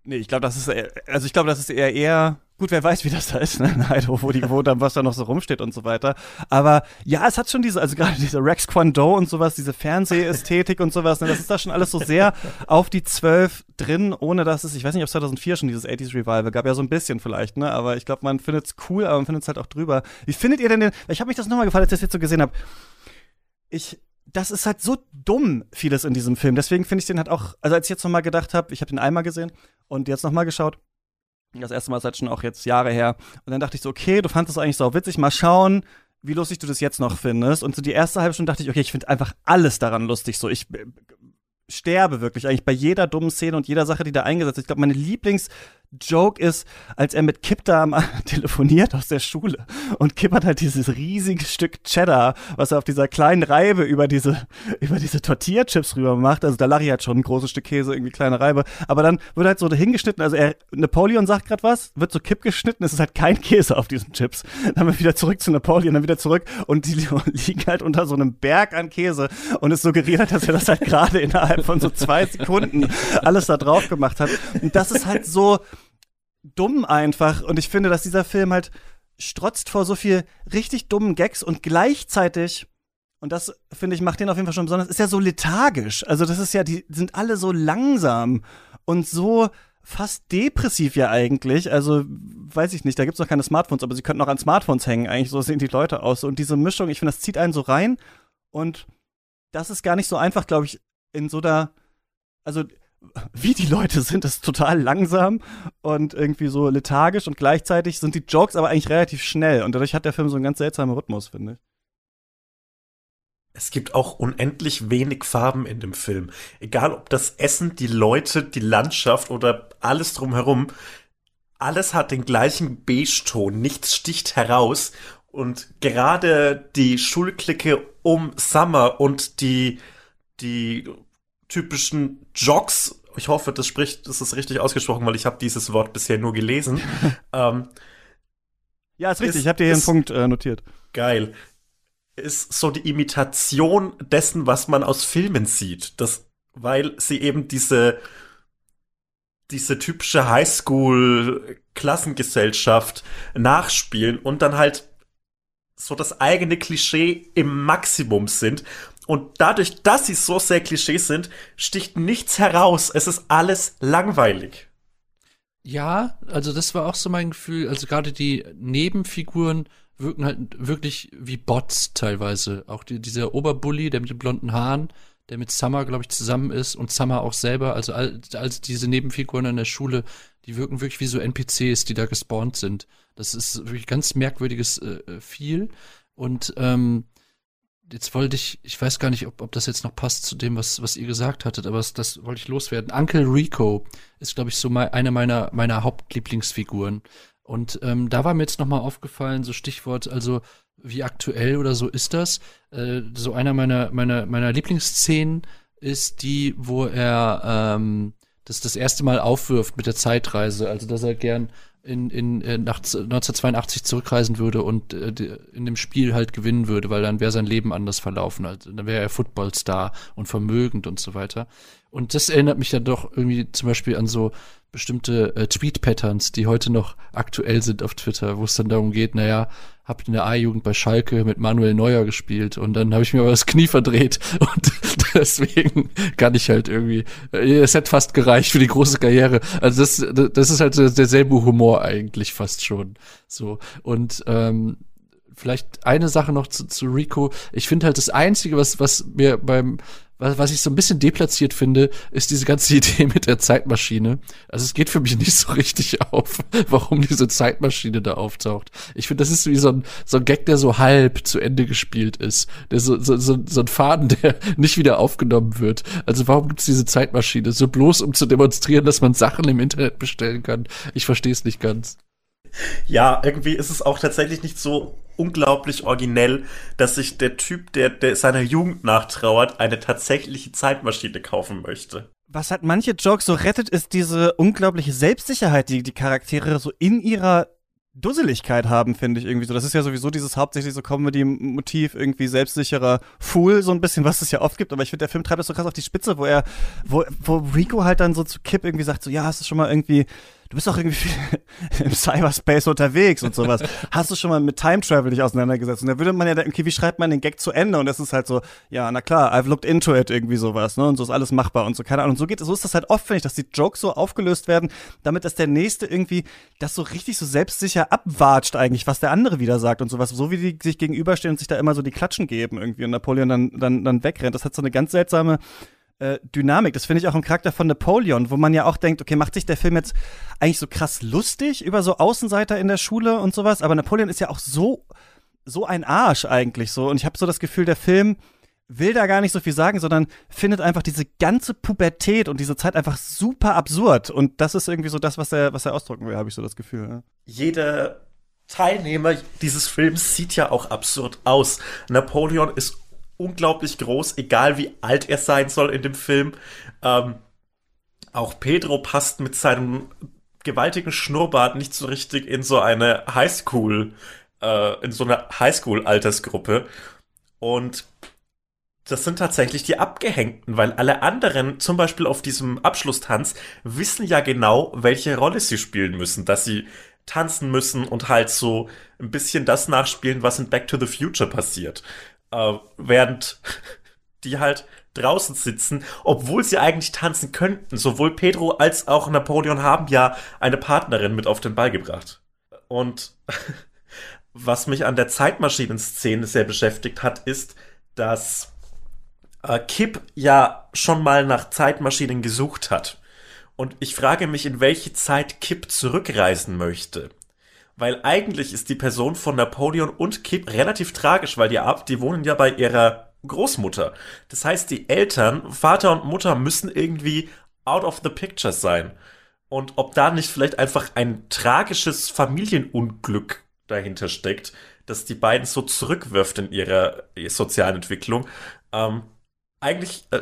Nee, ich glaube, das ist eher, also ich glaube, das ist eher eher gut, wer weiß, wie das da ist, ne? In Idaho, wo die wo dann was da noch so rumsteht und so weiter. Aber ja, es hat schon diese, also gerade diese Rex Kwando und sowas, diese Fernsehästhetik und sowas, ne? Das ist da schon alles so sehr auf die zwölf drin, ohne dass es, ich weiß nicht, ob es 2004 schon dieses 80s Revival gab, ja so ein bisschen vielleicht, ne? Aber ich glaube, man findet es cool, aber man findet es halt auch drüber. Wie findet ihr denn den? Ich habe mich das nochmal gefallen, als ich das jetzt so gesehen habe. Ich das ist halt so dumm, vieles in diesem Film. Deswegen finde ich den halt auch, also als ich jetzt nochmal gedacht habe, ich habe den einmal gesehen und jetzt nochmal geschaut. Das erste Mal ist halt schon auch jetzt Jahre her. Und dann dachte ich so, okay, du fandest es eigentlich so witzig, mal schauen, wie lustig du das jetzt noch findest. Und so die erste halbe Stunde dachte ich, okay, ich finde einfach alles daran lustig. So, ich äh, sterbe wirklich eigentlich bei jeder dummen Szene und jeder Sache, die da eingesetzt ist. Ich glaube, meine Lieblings- Joke ist, als er mit Kip da [laughs] telefoniert aus der Schule und Kip hat halt dieses riesige Stück Cheddar, was er auf dieser kleinen Reibe über diese, [laughs] über diese Tortilla-Chips rüber macht. Also da lache ich halt schon ein großes Stück Käse, irgendwie kleine Reibe. Aber dann wird halt so hingeschnitten, also er, Napoleon sagt gerade was, wird so Kip geschnitten, es ist halt kein Käse auf diesen Chips. Dann haben wir wieder zurück zu Napoleon, dann wieder zurück und die [laughs] liegen halt unter so einem Berg an Käse und es suggeriert hat, dass er das halt gerade innerhalb von so zwei Sekunden alles da drauf gemacht hat. Und das ist halt so, dumm einfach. Und ich finde, dass dieser Film halt strotzt vor so viel richtig dummen Gags und gleichzeitig, und das finde ich, macht den auf jeden Fall schon besonders, ist ja so lethargisch. Also, das ist ja, die sind alle so langsam und so fast depressiv ja eigentlich. Also, weiß ich nicht, da gibt's noch keine Smartphones, aber sie könnten auch an Smartphones hängen. Eigentlich so sehen die Leute aus. Und diese Mischung, ich finde, das zieht einen so rein. Und das ist gar nicht so einfach, glaube ich, in so da, also wie die Leute sind, ist total langsam und irgendwie so lethargisch und gleichzeitig sind die Jokes aber eigentlich relativ schnell und dadurch hat der Film so einen ganz seltsamen Rhythmus, finde ich. Es gibt auch unendlich wenig Farben in dem Film. Egal ob das Essen, die Leute, die Landschaft oder alles drumherum. Alles hat den gleichen Beige-Ton. Nichts sticht heraus. Und gerade die Schulklicke um Summer und die, die typischen Jogs. Ich hoffe, das spricht, das ist richtig ausgesprochen, weil ich habe dieses Wort bisher nur gelesen. [laughs] ähm, ja, ist richtig. Ist, ich habe dir hier einen Punkt äh, notiert. Geil. Ist so die Imitation dessen, was man aus Filmen sieht. Das, weil sie eben diese diese typische Highschool-Klassengesellschaft nachspielen und dann halt so das eigene Klischee im Maximum sind und dadurch, dass sie so sehr Klischees sind, sticht nichts heraus. Es ist alles langweilig. Ja, also das war auch so mein Gefühl. Also gerade die Nebenfiguren wirken halt wirklich wie Bots teilweise. Auch die, dieser Oberbully, der mit den blonden Haaren, der mit Summer, glaube ich, zusammen ist und Summer auch selber, also all, als diese Nebenfiguren in der Schule, die wirken wirklich wie so NPCs, die da gespawnt sind. Das ist wirklich ganz merkwürdiges äh, äh, viel. Und ähm, jetzt wollte ich, ich weiß gar nicht, ob, ob das jetzt noch passt zu dem, was, was ihr gesagt hattet, aber das, das wollte ich loswerden. Uncle Rico ist, glaube ich, so mal eine meiner, meiner Hauptlieblingsfiguren. Und ähm, da war mir jetzt nochmal aufgefallen, so Stichwort, also wie aktuell oder so ist das. Äh, so einer meiner, meiner, meiner Lieblingsszenen ist die, wo er ähm, das das erste Mal aufwirft mit der Zeitreise. Also, dass er gern in, in, äh, nach 1982 zurückreisen würde und äh, in dem Spiel halt gewinnen würde, weil dann wäre sein Leben anders verlaufen. Also, dann wäre er Footballstar und vermögend und so weiter. Und das erinnert mich dann doch irgendwie zum Beispiel an so bestimmte äh, Tweet-Patterns, die heute noch aktuell sind auf Twitter, wo es dann darum geht, naja, hab in der A-Jugend bei Schalke mit Manuel Neuer gespielt und dann habe ich mir aber das Knie verdreht [laughs] und [laughs] deswegen kann ich halt irgendwie, äh, es hat fast gereicht für die große Karriere. Also das, das ist halt derselbe Humor eigentlich fast schon. So und ähm, vielleicht eine Sache noch zu, zu Rico. Ich finde halt das Einzige, was, was mir beim was, was ich so ein bisschen deplatziert finde, ist diese ganze [laughs] Idee mit der Zeitmaschine. Also es geht für mich nicht so richtig [laughs] auf, warum diese Zeitmaschine da auftaucht. Ich finde, das ist wie so ein, so ein Gag, der so halb zu Ende gespielt ist. Der so, so, so, so ein Faden, [laughs] der nicht wieder aufgenommen wird. Also warum gibt's diese Zeitmaschine? So bloß, um zu demonstrieren, dass man Sachen im Internet bestellen kann. Ich verstehe es nicht ganz. Ja, irgendwie ist es auch tatsächlich nicht so unglaublich originell, dass sich der Typ, der, der seiner Jugend nachtrauert, eine tatsächliche Zeitmaschine kaufen möchte. Was halt manche Jokes so rettet, ist diese unglaubliche Selbstsicherheit, die die Charaktere so in ihrer Dusseligkeit haben, finde ich irgendwie so. Das ist ja sowieso dieses hauptsächlich so Comedy-Motiv, irgendwie selbstsicherer Fool, so ein bisschen, was es ja oft gibt. Aber ich finde, der Film treibt das so krass auf die Spitze, wo er, wo, wo Rico halt dann so zu Kip irgendwie sagt, so, ja, hast du schon mal irgendwie du bist doch irgendwie [laughs] im Cyberspace unterwegs und sowas. Hast du schon mal mit Time Travel dich auseinandergesetzt? Und da würde man ja denken, okay, wie schreibt man den Gag zu Ende? Und das ist halt so, ja, na klar, I've looked into it, irgendwie sowas, ne? Und so ist alles machbar und so, keine Ahnung. Und so geht, so ist das halt oft, finde ich, dass die Jokes so aufgelöst werden, damit dass der Nächste irgendwie das so richtig so selbstsicher abwatscht eigentlich, was der andere wieder sagt und sowas. So wie die sich gegenüberstehen und sich da immer so die Klatschen geben irgendwie und Napoleon dann, dann, dann wegrennt. Das hat so eine ganz seltsame, äh, Dynamik. Das finde ich auch im Charakter von Napoleon, wo man ja auch denkt, okay, macht sich der Film jetzt eigentlich so krass lustig über so Außenseiter in der Schule und sowas, aber Napoleon ist ja auch so so ein Arsch eigentlich so und ich habe so das Gefühl, der Film will da gar nicht so viel sagen, sondern findet einfach diese ganze Pubertät und diese Zeit einfach super absurd und das ist irgendwie so das, was er was er ausdrücken will, habe ich so das Gefühl. Ja. Jeder Teilnehmer dieses Films sieht ja auch absurd aus. Napoleon ist unglaublich groß, egal wie alt er sein soll in dem Film. Ähm, auch Pedro passt mit seinem gewaltigen Schnurrbart nicht so richtig in so eine Highschool, äh, in so eine Highschool-Altersgruppe. Und das sind tatsächlich die Abgehängten, weil alle anderen, zum Beispiel auf diesem Abschlusstanz, wissen ja genau, welche Rolle sie spielen müssen, dass sie tanzen müssen und halt so ein bisschen das nachspielen, was in Back to the Future passiert äh, während [laughs] die halt draußen sitzen, obwohl sie eigentlich tanzen könnten. Sowohl Pedro als auch Napoleon haben ja eine Partnerin mit auf den Ball gebracht. Und [laughs] was mich an der Zeitmaschinen-Szene sehr beschäftigt hat, ist, dass äh, Kip ja schon mal nach Zeitmaschinen gesucht hat. Und ich frage mich, in welche Zeit Kip zurückreisen möchte weil eigentlich ist die Person von Napoleon und Kip relativ tragisch, weil die ab, die wohnen ja bei ihrer Großmutter. Das heißt, die Eltern, Vater und Mutter müssen irgendwie out of the picture sein. Und ob da nicht vielleicht einfach ein tragisches Familienunglück dahinter steckt, das die beiden so zurückwirft in ihrer sozialen Entwicklung. Ähm, eigentlich, äh,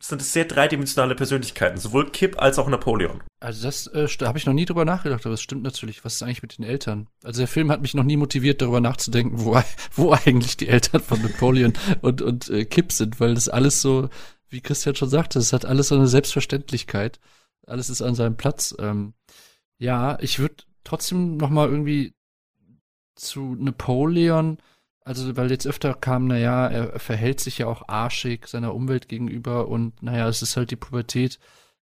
sind es sehr dreidimensionale Persönlichkeiten, sowohl Kip als auch Napoleon. Also das äh, habe ich noch nie drüber nachgedacht, aber es stimmt natürlich. Was ist eigentlich mit den Eltern? Also der Film hat mich noch nie motiviert, darüber nachzudenken, wo, [laughs] wo eigentlich die Eltern von Napoleon [laughs] und, und äh, Kip sind, weil das alles so, wie Christian schon sagte, es hat alles so eine Selbstverständlichkeit. Alles ist an seinem Platz. Ähm, ja, ich würde trotzdem noch mal irgendwie zu Napoleon also, weil jetzt öfter kam, naja, er verhält sich ja auch arschig seiner Umwelt gegenüber und naja, es ist halt die Pubertät.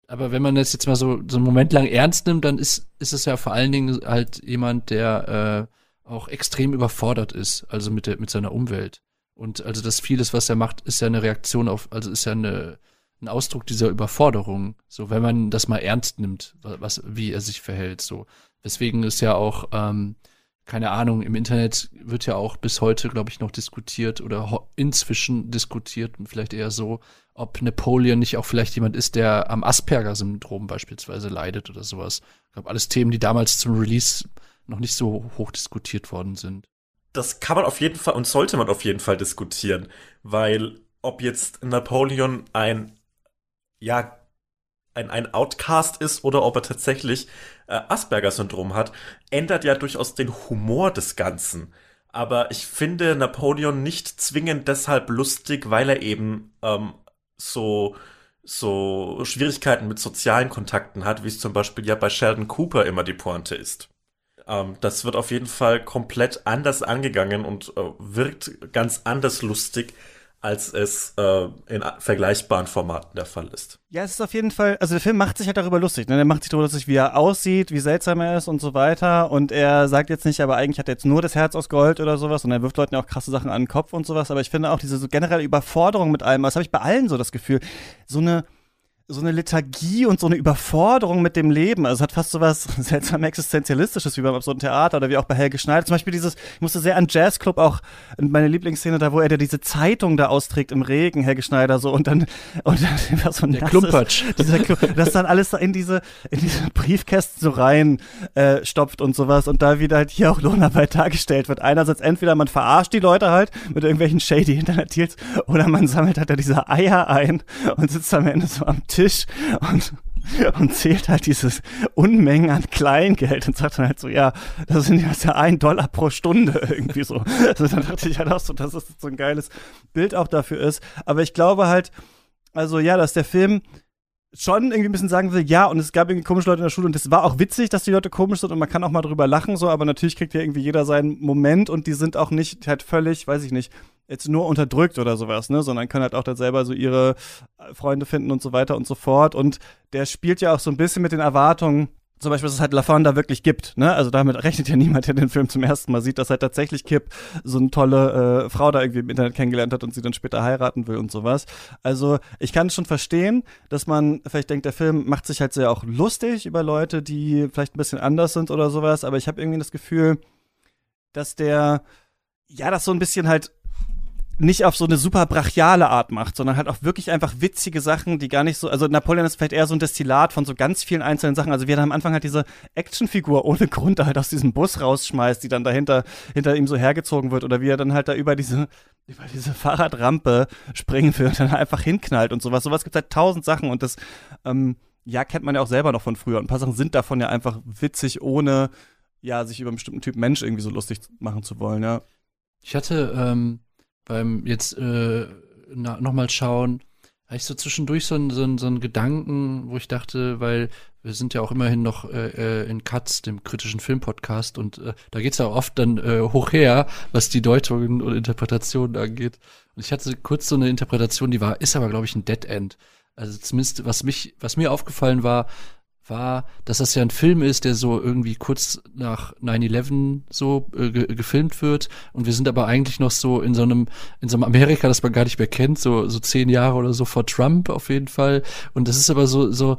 Aber wenn man das jetzt mal so, so einen Moment lang ernst nimmt, dann ist, ist es ja vor allen Dingen halt jemand, der äh, auch extrem überfordert ist, also mit der, mit seiner Umwelt. Und also das vieles, was er macht, ist ja eine Reaktion auf, also ist ja eine, ein Ausdruck dieser Überforderung. So, wenn man das mal ernst nimmt, was, wie er sich verhält, so. Weswegen ist ja auch, ähm, keine Ahnung, im Internet wird ja auch bis heute, glaube ich, noch diskutiert oder inzwischen diskutiert, vielleicht eher so, ob Napoleon nicht auch vielleicht jemand ist, der am Asperger-Syndrom beispielsweise leidet oder sowas. Ich glaube, alles Themen, die damals zum Release noch nicht so hoch diskutiert worden sind das kann man auf jeden Fall und sollte man auf jeden Fall diskutieren, weil ob jetzt Napoleon ein, ja, ein, ein Outcast ist oder ob er tatsächlich äh, Asperger-Syndrom hat, ändert ja durchaus den Humor des Ganzen. Aber ich finde Napoleon nicht zwingend deshalb lustig, weil er eben ähm, so so Schwierigkeiten mit sozialen Kontakten hat, wie es zum Beispiel ja bei Sheldon Cooper immer die Pointe ist. Ähm, das wird auf jeden Fall komplett anders angegangen und äh, wirkt ganz anders lustig, als es äh, in vergleichbaren Formaten der Fall ist. Ja, es ist auf jeden Fall, also der Film macht sich halt darüber lustig. Ne? Der macht sich darüber lustig, wie er aussieht, wie seltsam er ist und so weiter. Und er sagt jetzt nicht, aber eigentlich hat er jetzt nur das Herz aus Gold oder sowas. Und er wirft Leuten ja auch krasse Sachen an den Kopf und sowas. Aber ich finde auch diese so generelle Überforderung mit allem, das habe ich bei allen so das Gefühl, so eine so eine Lethargie und so eine Überforderung mit dem Leben. Also es hat fast so was [laughs] seltsam Existenzialistisches wie beim absurden Theater oder wie auch bei Helge Schneider. Zum Beispiel dieses, ich musste sehr an Jazzclub auch, meine Lieblingsszene da, wo er da diese Zeitung da austrägt im Regen, Helge Schneider so und dann, [laughs] und dann [laughs] war so ein Der Klumpatsch. Dieser Klump, das dann alles in diese, in diese Briefkästen so rein äh, stopft und sowas und da wieder halt hier auch Lohnarbeit dargestellt wird. Einerseits entweder man verarscht die Leute halt mit irgendwelchen shady Internet-Deals oder man sammelt halt da diese Eier ein und sitzt am Ende so am Tisch Tisch und und zählt halt dieses Unmengen an Kleingeld und sagt dann halt so, ja, das sind ja ein Dollar pro Stunde [laughs] irgendwie so. Also dann dachte ich halt auch so, dass es so ein geiles Bild auch dafür ist. Aber ich glaube halt, also ja, dass der Film schon irgendwie ein bisschen sagen will, ja, und es gab irgendwie komische Leute in der Schule und es war auch witzig, dass die Leute komisch sind und man kann auch mal drüber lachen, so, aber natürlich kriegt ja irgendwie jeder seinen Moment und die sind auch nicht halt völlig, weiß ich nicht, jetzt nur unterdrückt oder sowas, ne, sondern können halt auch da selber so ihre äh, Freunde finden und so weiter und so fort. Und der spielt ja auch so ein bisschen mit den Erwartungen zum Beispiel, dass es halt LaFon da wirklich gibt, ne? Also damit [laughs] rechnet ja niemand, der den Film zum ersten Mal sieht, dass halt tatsächlich Kip so eine tolle äh, Frau da irgendwie im Internet kennengelernt hat und sie dann später heiraten will und sowas. Also ich kann schon verstehen, dass man vielleicht denkt, der Film macht sich halt sehr auch lustig über Leute, die vielleicht ein bisschen anders sind oder sowas, aber ich habe irgendwie das Gefühl, dass der ja, das so ein bisschen halt nicht auf so eine super brachiale Art macht, sondern halt auch wirklich einfach witzige Sachen, die gar nicht so, also Napoleon ist vielleicht eher so ein Destillat von so ganz vielen einzelnen Sachen. Also wie er am Anfang halt diese Actionfigur ohne Grund halt aus diesem Bus rausschmeißt, die dann dahinter hinter ihm so hergezogen wird oder wie er dann halt da über diese über diese Fahrradrampe springen will und dann einfach hinknallt und sowas. Sowas gibt halt tausend Sachen und das ähm, ja kennt man ja auch selber noch von früher. Und ein paar Sachen sind davon ja einfach witzig, ohne ja sich über einen bestimmten Typ Mensch irgendwie so lustig machen zu wollen. Ja. Ich hatte ähm beim jetzt äh, nochmal schauen, hatte ich so zwischendurch so einen so so einen Gedanken, wo ich dachte, weil wir sind ja auch immerhin noch äh, äh in Katz, dem kritischen Filmpodcast, und äh, da geht's ja oft dann äh, hoch her, was die Deutungen und Interpretationen angeht. Und ich hatte kurz so eine Interpretation, die war, ist aber, glaube ich, ein Dead End. Also zumindest, was mich, was mir aufgefallen war, war, dass das ja ein Film ist, der so irgendwie kurz nach 9-11 so äh, ge gefilmt wird. Und wir sind aber eigentlich noch so in so einem in so einem Amerika, das man gar nicht mehr kennt, so so zehn Jahre oder so vor Trump auf jeden Fall. Und das ist aber so so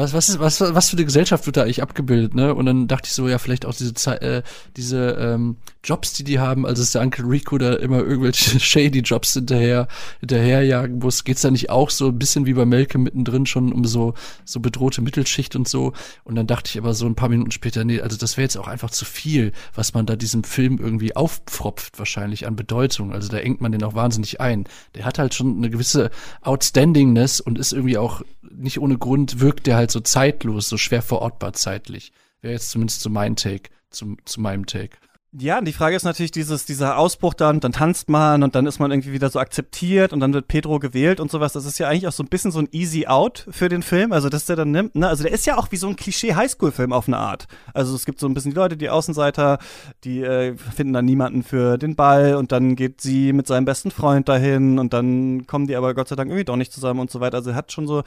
was, was, ist, was, was für eine Gesellschaft wird da eigentlich abgebildet, ne? Und dann dachte ich so, ja, vielleicht auch diese Zeit, äh, diese ähm, Jobs, die die haben, also ist der Uncle Rico da immer irgendwelche [laughs] shady Jobs hinterher, hinterherjagen muss, geht's da nicht auch so ein bisschen wie bei Melke mittendrin schon um so, so bedrohte Mittelschicht und so? Und dann dachte ich aber so ein paar Minuten später, nee, also das wäre jetzt auch einfach zu viel, was man da diesem Film irgendwie aufpfropft, wahrscheinlich an Bedeutung. Also da engt man den auch wahnsinnig ein. Der hat halt schon eine gewisse Outstandingness und ist irgendwie auch nicht ohne Grund wirkt der halt so zeitlos, so schwer verortbar zeitlich. Wäre jetzt zumindest so mein Take, zu, zu meinem Take. Ja, und die Frage ist natürlich dieses, dieser Ausbruch dann, dann tanzt man und dann ist man irgendwie wieder so akzeptiert und dann wird Pedro gewählt und sowas. Das ist ja eigentlich auch so ein bisschen so ein Easy Out für den Film. Also, dass der dann nimmt, ne? Also, der ist ja auch wie so ein Klischee-Highschool-Film auf eine Art. Also, es gibt so ein bisschen die Leute, die Außenseiter, die äh, finden dann niemanden für den Ball und dann geht sie mit seinem besten Freund dahin und dann kommen die aber Gott sei Dank irgendwie doch nicht zusammen und so weiter. Also, er hat schon so,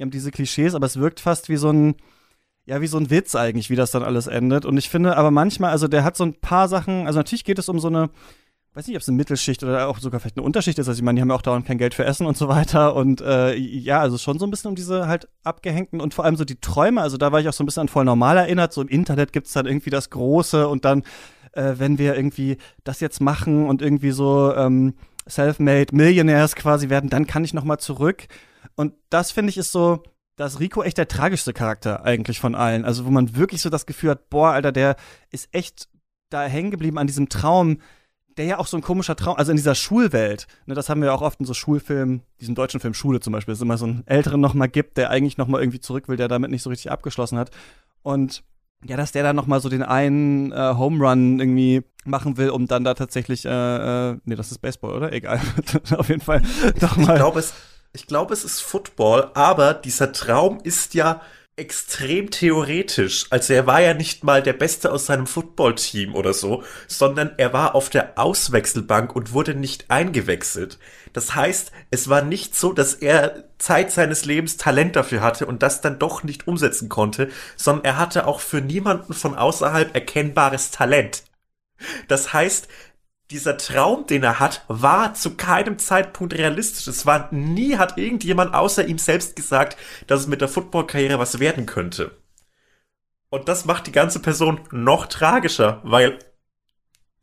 wir haben diese Klischees, aber es wirkt fast wie so ein, ja, wie so ein Witz eigentlich, wie das dann alles endet. Und ich finde aber manchmal, also der hat so ein paar Sachen, also natürlich geht es um so eine, weiß nicht, ob es eine Mittelschicht oder auch sogar vielleicht eine Unterschicht ist. Also ich meine, die haben ja auch dauernd kein Geld für Essen und so weiter. Und äh, ja, also schon so ein bisschen um diese halt abgehängten und vor allem so die Träume. Also da war ich auch so ein bisschen an voll normal erinnert. So im Internet gibt's dann irgendwie das Große und dann, äh, wenn wir irgendwie das jetzt machen und irgendwie so ähm, self-made Millionaires quasi werden, dann kann ich noch mal zurück. Und das finde ich ist so, da ist Rico echt der tragischste Charakter eigentlich von allen. Also wo man wirklich so das Gefühl hat, boah, Alter, der ist echt da hängen geblieben an diesem Traum, der ja auch so ein komischer Traum, also in dieser Schulwelt, ne, das haben wir ja auch oft in so Schulfilmen, diesem deutschen Film Schule zum Beispiel, dass es immer so einen Älteren noch mal gibt, der eigentlich noch mal irgendwie zurück will, der damit nicht so richtig abgeschlossen hat. Und ja, dass der dann noch mal so den einen äh, Home Run irgendwie machen will, um dann da tatsächlich, äh, äh, nee, das ist Baseball, oder? Egal. [laughs] Auf jeden Fall mal. Ich glaube, es, ich glaube, es ist Football, aber dieser Traum ist ja extrem theoretisch. Also er war ja nicht mal der Beste aus seinem Footballteam oder so, sondern er war auf der Auswechselbank und wurde nicht eingewechselt. Das heißt, es war nicht so, dass er Zeit seines Lebens Talent dafür hatte und das dann doch nicht umsetzen konnte, sondern er hatte auch für niemanden von außerhalb erkennbares Talent. Das heißt, dieser Traum, den er hat, war zu keinem Zeitpunkt realistisch. Es war nie hat irgendjemand außer ihm selbst gesagt, dass es mit der Footballkarriere was werden könnte. Und das macht die ganze Person noch tragischer, weil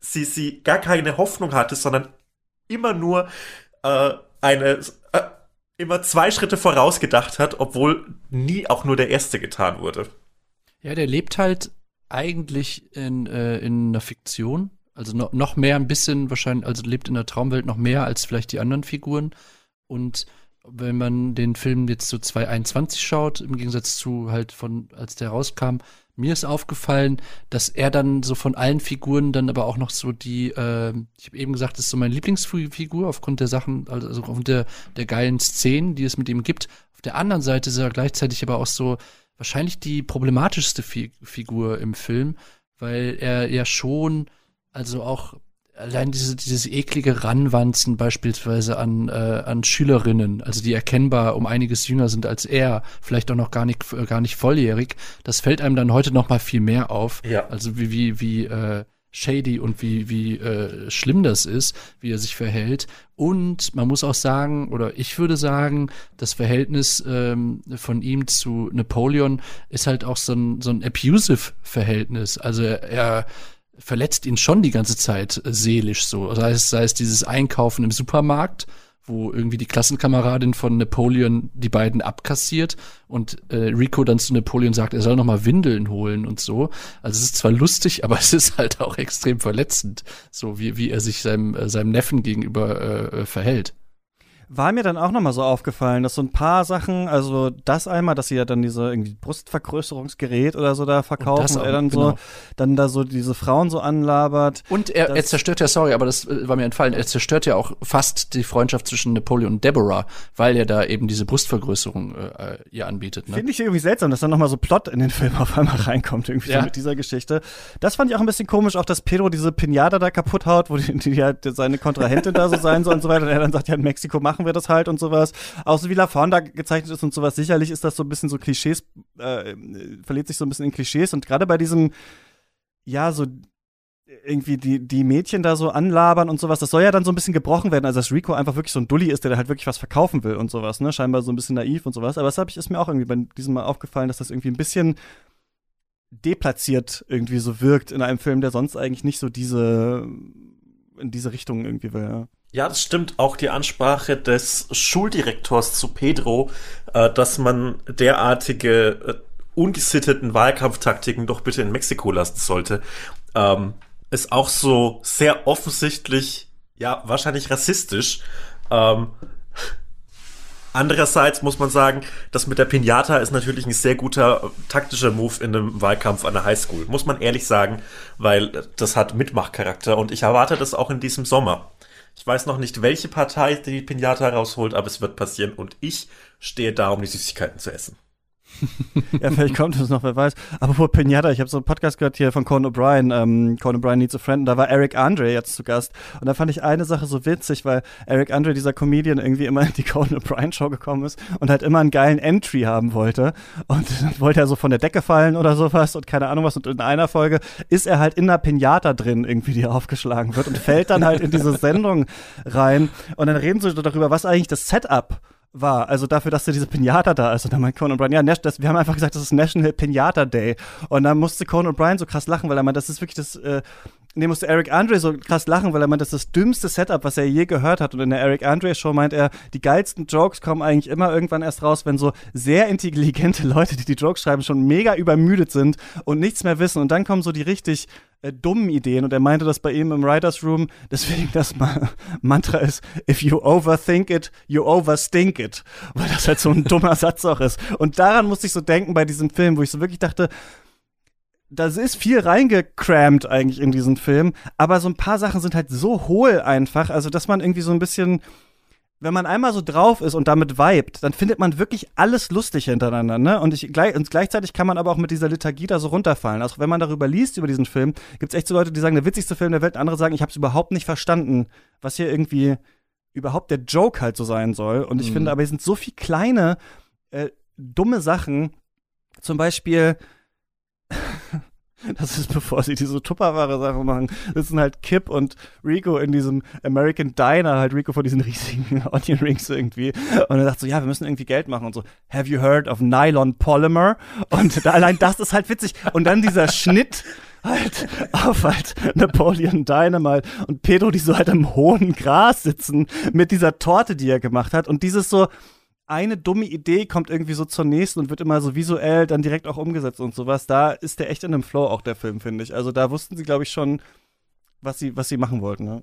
sie sie gar keine Hoffnung hatte, sondern immer nur äh, eine äh, immer zwei Schritte vorausgedacht hat, obwohl nie auch nur der erste getan wurde. Ja, der lebt halt eigentlich in, äh, in einer Fiktion also no, noch mehr ein bisschen wahrscheinlich, also lebt in der Traumwelt noch mehr als vielleicht die anderen Figuren. Und wenn man den Film jetzt so 2021 schaut, im Gegensatz zu halt von, als der rauskam, mir ist aufgefallen, dass er dann so von allen Figuren dann aber auch noch so die, äh, ich habe eben gesagt, das ist so meine Lieblingsfigur aufgrund der Sachen, also aufgrund der, der geilen Szenen, die es mit ihm gibt. Auf der anderen Seite ist er gleichzeitig aber auch so wahrscheinlich die problematischste Fi Figur im Film, weil er ja schon also auch allein diese, dieses eklige Ranwanzen beispielsweise an, äh, an Schülerinnen, also die erkennbar um einiges jünger sind als er, vielleicht auch noch gar nicht, äh, gar nicht volljährig, das fällt einem dann heute noch mal viel mehr auf. Ja. Also wie, wie, wie, äh, shady und wie, wie äh, schlimm das ist, wie er sich verhält. Und man muss auch sagen, oder ich würde sagen, das Verhältnis ähm, von ihm zu Napoleon ist halt auch so ein, so ein abusive Verhältnis. Also er, er verletzt ihn schon die ganze Zeit äh, seelisch so. Sei es, sei es dieses Einkaufen im Supermarkt, wo irgendwie die Klassenkameradin von Napoleon die beiden abkassiert und äh, Rico dann zu Napoleon sagt, er soll noch mal Windeln holen und so. Also es ist zwar lustig, [laughs] aber es ist halt auch extrem verletzend, so wie, wie er sich seinem, äh, seinem Neffen gegenüber äh, verhält war mir dann auch nochmal so aufgefallen, dass so ein paar Sachen, also das einmal, dass sie ja dann diese irgendwie Brustvergrößerungsgerät oder so da verkaufen und, und er dann genau. so, dann da so diese Frauen so anlabert. Und er, er zerstört ja, sorry, aber das äh, war mir entfallen, er zerstört ja auch fast die Freundschaft zwischen Napoleon und Deborah, weil er da eben diese Brustvergrößerung äh, äh ihr anbietet. Ne? Finde ich irgendwie seltsam, dass dann nochmal so Plot in den [laughs] Film auf einmal reinkommt, irgendwie ja. so mit dieser Geschichte. Das fand ich auch ein bisschen komisch, auch dass Pedro diese Pinata da kaputt haut, wo die, die halt seine Kontrahentin da so sein soll und so weiter. Und er dann sagt, ja, in Mexiko machen machen wir das halt und sowas. Auch so wie LaFawn da gezeichnet ist und sowas. Sicherlich ist das so ein bisschen so Klischees, äh, verliert sich so ein bisschen in Klischees und gerade bei diesem, ja, so irgendwie die, die Mädchen da so anlabern und sowas, das soll ja dann so ein bisschen gebrochen werden, also dass Rico einfach wirklich so ein Dulli ist, der da halt wirklich was verkaufen will und sowas, ne? Scheinbar so ein bisschen naiv und sowas. Aber das ist mir auch irgendwie bei diesem Mal aufgefallen, dass das irgendwie ein bisschen deplatziert irgendwie so wirkt in einem Film, der sonst eigentlich nicht so diese in diese Richtung irgendwie will. Ja. Ja, das stimmt. Auch die Ansprache des Schuldirektors zu Pedro, äh, dass man derartige äh, ungesitteten Wahlkampftaktiken doch bitte in Mexiko lassen sollte, ähm, ist auch so sehr offensichtlich, ja, wahrscheinlich rassistisch. Ähm, Andererseits muss man sagen, das mit der Pinata ist natürlich ein sehr guter äh, taktischer Move in einem Wahlkampf an der Highschool. Muss man ehrlich sagen, weil das hat Mitmachcharakter und ich erwarte das auch in diesem Sommer. Ich weiß noch nicht, welche Partei die Pinata rausholt, aber es wird passieren und ich stehe da, um die Süßigkeiten zu essen. [laughs] ja, vielleicht kommt es noch, wer weiß. Apropos Pinata, ich habe so einen Podcast gehört hier von Conan O'Brien, ähm, Conan O'Brien Needs a Friend, und da war Eric Andre jetzt zu Gast. Und da fand ich eine Sache so witzig, weil Eric Andre, dieser Comedian, irgendwie immer in die [laughs] Conan O'Brien Show gekommen ist und halt immer einen geilen Entry haben wollte. Und dann wollte er so von der Decke fallen oder sowas und keine Ahnung was. Und in einer Folge ist er halt in einer Pinata drin, irgendwie, die aufgeschlagen wird und fällt dann halt in diese [laughs] Sendung rein. Und dann reden sie darüber, was eigentlich das Setup war. Also dafür, dass da diese Pinata da ist. Und dann meint Conan O'Brien, ja, das, wir haben einfach gesagt, das ist National Pinata Day. Und dann musste Conan O'Brien so krass lachen, weil er meint, das ist wirklich das, äh, nee, musste Eric Andre so krass lachen, weil er meint, das ist das dümmste Setup, was er je gehört hat. Und in der Eric Andre Show meint er, die geilsten Jokes kommen eigentlich immer irgendwann erst raus, wenn so sehr intelligente Leute, die die Jokes schreiben, schon mega übermüdet sind und nichts mehr wissen. Und dann kommen so die richtig äh, dummen Ideen. Und er meinte das bei ihm im Writers Room, deswegen das Ma Mantra ist, if you overthink it, you overstink it. Weil das halt so ein dummer [laughs] Satz auch ist. Und daran musste ich so denken bei diesem Film, wo ich so wirklich dachte, da ist viel reingecrammt eigentlich in diesen Film, aber so ein paar Sachen sind halt so hohl einfach, also dass man irgendwie so ein bisschen, wenn man einmal so drauf ist und damit vibet, dann findet man wirklich alles lustig hintereinander, ne? Und, ich, und gleichzeitig kann man aber auch mit dieser Liturgie da so runterfallen. Also wenn man darüber liest, über diesen Film, gibt es echt so Leute, die sagen, der witzigste Film der Welt, andere sagen, ich habe es überhaupt nicht verstanden, was hier irgendwie überhaupt der Joke halt so sein soll. Und ich Mhm. finde, aber es sind so viel kleine, äh, dumme Sachen, zum Beispiel das ist bevor sie diese tupperware Sachen machen, sitzen halt Kip und Rico in diesem American Diner, halt Rico vor diesen riesigen [laughs] Onion Rings irgendwie. Und er sagt so, ja, wir müssen irgendwie Geld machen und so, have you heard of Nylon Polymer? Und da, allein das ist halt witzig. Und dann dieser Schnitt halt auf halt Napoleon Dynamite und Pedro, die so halt im hohen Gras sitzen mit dieser Torte, die er gemacht hat. Und dieses so, eine dumme Idee kommt irgendwie so zur nächsten und wird immer so visuell dann direkt auch umgesetzt und sowas. Da ist der echt in einem Flow auch der Film, finde ich. Also da wussten sie, glaube ich, schon, was sie, was sie machen wollten. Ne?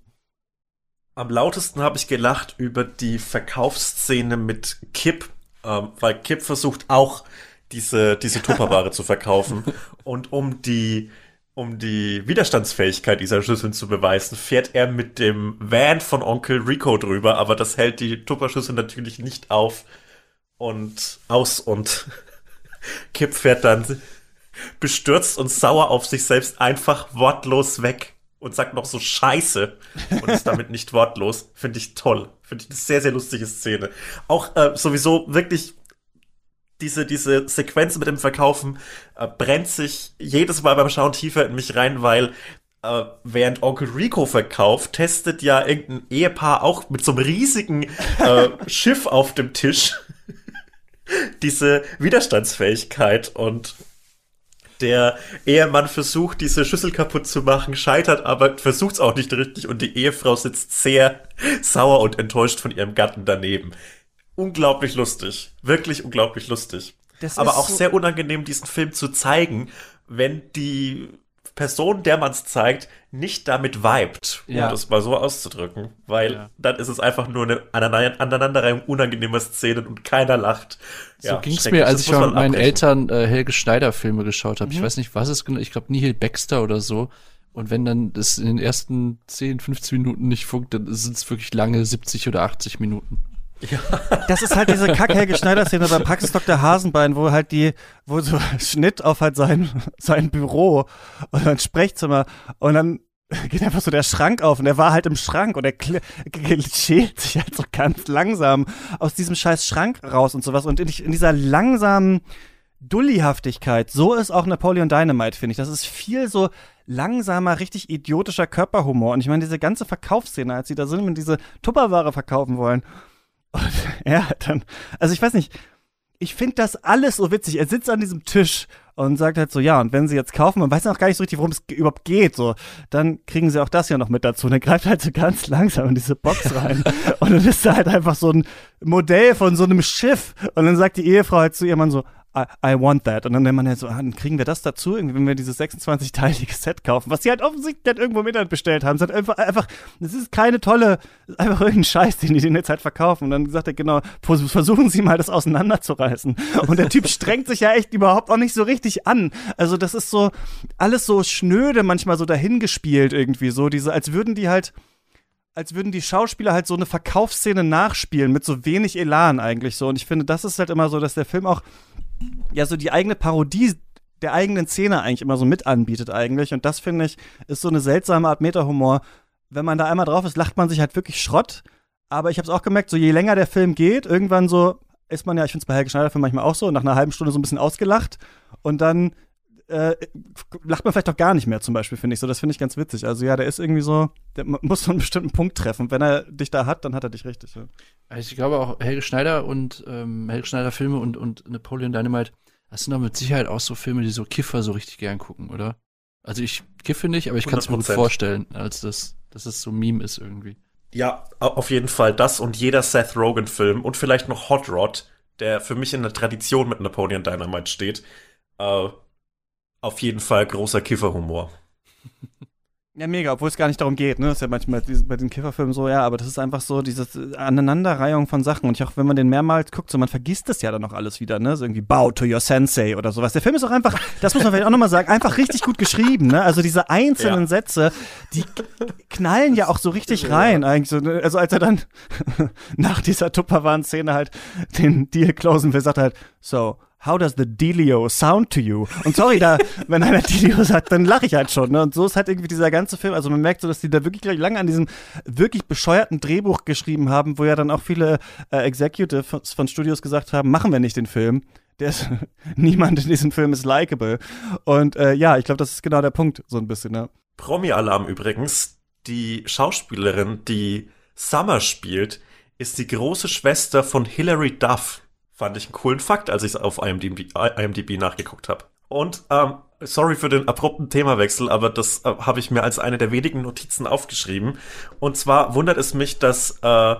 Am lautesten habe ich gelacht über die Verkaufsszene mit Kip, ähm, weil Kip versucht auch diese, diese Tupperware zu verkaufen. [laughs] Und um die, um die Widerstandsfähigkeit dieser Schüsseln zu beweisen, fährt er mit dem Van von Onkel Rico drüber, aber das hält die Tupperschüssel natürlich nicht auf und aus und [laughs] Kip fährt dann bestürzt und sauer auf sich selbst einfach wortlos weg und sagt noch so Scheiße und ist damit nicht wortlos. Finde ich toll. Finde ich eine sehr, sehr lustige Szene. Auch äh, sowieso wirklich diese, diese Sequenz mit dem Verkaufen äh, brennt sich jedes Mal beim Schauen tiefer in mich rein, weil äh, während Onkel Rico verkauft, testet ja irgendein Ehepaar auch mit so einem riesigen äh, [laughs] Schiff auf dem Tisch diese Widerstandsfähigkeit und der Ehemann versucht, diese Schüssel kaputt zu machen, scheitert, aber versucht es auch nicht richtig und die Ehefrau sitzt sehr sauer und enttäuscht von ihrem Gatten daneben. Unglaublich lustig. Wirklich unglaublich lustig. Das aber auch so- sehr unangenehm, diesen Film zu zeigen, wenn die Person, der man es zeigt, nicht damit vibet, um Ja. das mal so auszudrücken. Weil Ja. dann ist es einfach nur eine Aneinander- Aneinanderreihung unangenehmer Szenen und keiner lacht. So Ja, ging's schrecklich. mir, als ich mit meinen abbrechen. Eltern äh, Helge Schneider Filme geschaut habe. Ich Mhm. weiß nicht, was es genau, ich glaube Nihil Baxter oder so. Und wenn dann das in den ersten 10, 15 Minuten nicht funkt, dann sind es wirklich lange 70 oder 80 Minuten. Das ist halt diese Kack-Helge Schneider-Szene bei Praxis Dr. Hasenbein, wo halt die, wo so Schnitt auf halt sein, sein Büro und sein Sprechzimmer und dann geht einfach so der Schrank auf und er war halt im Schrank und er schält sich halt so ganz langsam aus diesem scheiß Schrank raus und sowas und in, in dieser langsamen Dullihaftigkeit, so ist auch Napoleon Dynamite, finde ich. Das ist viel so langsamer, richtig idiotischer Körperhumor. Und ich meine, diese ganze Verkaufsszene, als sie da sind und diese Tupperware verkaufen wollen. Und [laughs] er hat dann, also ich weiß nicht, ich finde das alles so witzig. Er sitzt an diesem Tisch und sagt halt so, ja, und wenn sie jetzt kaufen, man weiß noch gar nicht so richtig, worum es überhaupt geht, so, dann kriegen sie auch das ja noch mit dazu. Und er greift halt so ganz langsam in diese Box rein. [laughs] und dann ist da halt einfach so ein Modell von so einem Schiff. Und dann sagt die Ehefrau halt zu ihrem Mann so, I, I want that. Und dann denkt man halt so, ah, dann kriegen wir das dazu, irgendwie, wenn wir dieses 26-teilige Set kaufen, was sie halt offensichtlich halt irgendwo im Internet bestellt haben. Es hat einfach, einfach, das ist keine tolle, einfach irgendein Scheiß, den die den jetzt halt verkaufen. Und dann sagt er, genau, vers- versuchen Sie mal das auseinanderzureißen. Und der Typ strengt sich ja echt überhaupt auch nicht so richtig an. Also das ist so, alles so schnöde manchmal so dahingespielt irgendwie, so diese, als würden die halt, als würden die Schauspieler halt so eine Verkaufsszene nachspielen mit so wenig Elan eigentlich so. Und ich finde, das ist halt immer so, dass der Film auch ja so die eigene Parodie der eigenen Szene eigentlich immer so mit anbietet eigentlich. Und das finde ich, ist so eine seltsame Art Meta-Humor. Wenn man da einmal drauf ist, lacht man sich halt wirklich Schrott. Aber ich habe es auch gemerkt, so je länger der Film geht, irgendwann so ist man ja, ich finde es bei Helge Schneider manchmal auch so, nach einer halben Stunde so ein bisschen ausgelacht und dann äh, lacht man vielleicht auch gar nicht mehr zum Beispiel, finde ich so. Das finde ich ganz witzig. Also ja, der ist irgendwie so, der muss so einen bestimmten Punkt treffen. Wenn er dich da hat, dann hat er dich richtig. Ja. Also ich glaube auch Helge Schneider und ähm, Helge Schneider Filme und, und Napoleon Dynamite, das sind doch mit Sicherheit auch so Filme, die so Kiffer so richtig gern gucken, oder? Also ich kiffe nicht, aber ich kann es mir gut vorstellen, als das, dass es so ein Meme ist irgendwie. Ja, auf jeden Fall das und jeder Seth Rogen-Film und vielleicht noch Hot Rod, der für mich in der Tradition mit Napoleon Dynamite steht. Äh, auf jeden Fall großer Kifferhumor. [laughs] Ja, mega, obwohl es gar nicht darum geht, ne? Das ist ja manchmal bei den Kifferfilmen so, ja, aber das ist einfach so diese Aneinanderreihung von Sachen. Und ich auch, wenn man den mehrmals guckt, so man vergisst das ja dann auch alles wieder, ne? So irgendwie Bow to your Sensei oder sowas. Der Film ist auch einfach, das muss man vielleicht auch nochmal sagen, einfach richtig gut geschrieben, ne? Also diese einzelnen ja. Sätze, die knallen ja auch so richtig rein, eigentlich so. Ne? Also als er dann [laughs] nach dieser Tupperwaren-Szene halt den Deal closen will, sagt er halt, so, how does the Delio sound to you? Und sorry, da, [laughs] wenn einer Delio sagt, dann lache ich halt schon. Ne? Und so ist halt irgendwie dieser ganze Film, also man merkt so, dass die da wirklich gleich lange an diesem wirklich bescheuerten Drehbuch geschrieben haben, wo ja dann auch viele äh, Executives von Studios gesagt haben, machen wir nicht den Film. Der ist, [laughs] niemand in diesem Film ist likable. Und äh, ja, ich glaube, das ist genau der Punkt, so ein bisschen. Ne? Promi-Alarm übrigens, die Schauspielerin, die Summer spielt, ist die große Schwester von Hilary Duff. Fand ich einen coolen Fakt, als ich es auf IMDb, IMDb nachgeguckt habe. Und ähm, sorry für den abrupten Themawechsel, aber das äh, habe ich mir als eine der wenigen Notizen aufgeschrieben. Und zwar wundert es mich, dass äh,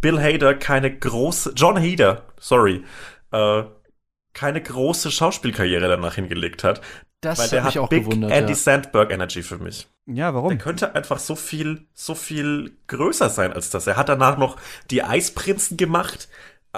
Bill Hader keine große, John Hader, sorry, äh, keine große Schauspielkarriere danach hingelegt hat. Das weil der hat auch Big gewundert, Andy ja. Sandberg Energy für mich. Ja, warum? Der könnte einfach so viel, so viel größer sein als das. Er hat danach noch die Eisprinzen gemacht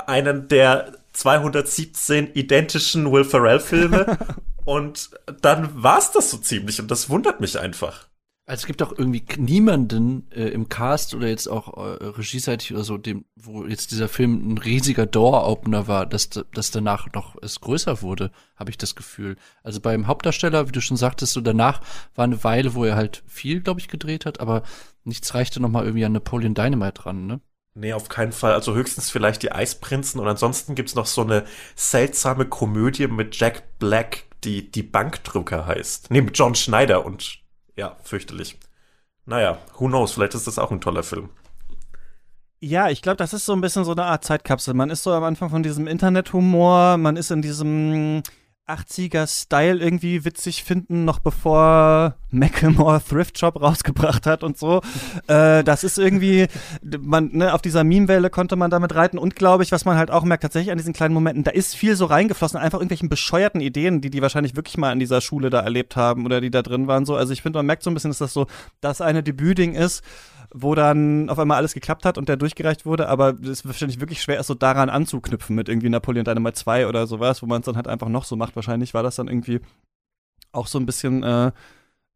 einen der 217 identischen Will Ferrell-Filme. [laughs] und dann war's das so ziemlich. Und das wundert mich einfach. Also es gibt auch irgendwie niemanden äh, im Cast oder jetzt auch äh, regieseitig oder so, dem, wo jetzt dieser Film ein riesiger Door-Opener war, dass, dass danach noch es größer wurde, habe ich das Gefühl. Also beim Hauptdarsteller, wie du schon sagtest, so danach war eine Weile, wo er halt viel, glaube ich, gedreht hat, aber nichts reichte noch mal irgendwie an Napoleon Dynamite dran, ne? Nee, auf keinen Fall. Also höchstens vielleicht die Eisprinzen und ansonsten gibt's noch so eine seltsame Komödie mit Jack Black, die die Bankdrücker heißt. Nee, mit John Schneider und ja, fürchterlich. Naja, who knows, vielleicht ist das auch ein toller Film. Ja, ich glaube, das ist so ein bisschen so eine Art Zeitkapsel. Man ist so am Anfang von diesem Internethumor, man ist in diesem 80er-Style irgendwie witzig finden, noch bevor Macklemore Thrift Shop rausgebracht hat und so. äh, das ist irgendwie, man, ne, auf dieser Meme-Welle konnte man damit reiten und glaube ich, was man halt auch merkt, tatsächlich an diesen kleinen Momenten, da ist viel so reingeflossen, einfach irgendwelchen bescheuerten Ideen, die die wahrscheinlich wirklich mal in dieser Schule da erlebt haben oder die da drin waren. So, also ich finde, man merkt so ein bisschen, dass das so das eine Debütding ist wo dann auf einmal alles geklappt hat und der durchgereicht wurde, aber es ist wahrscheinlich wirklich schwer, es so daran anzuknüpfen mit irgendwie Napoleon Dynamite 2 oder sowas, wo man es dann halt einfach noch so macht. Wahrscheinlich war das dann irgendwie auch so ein bisschen äh,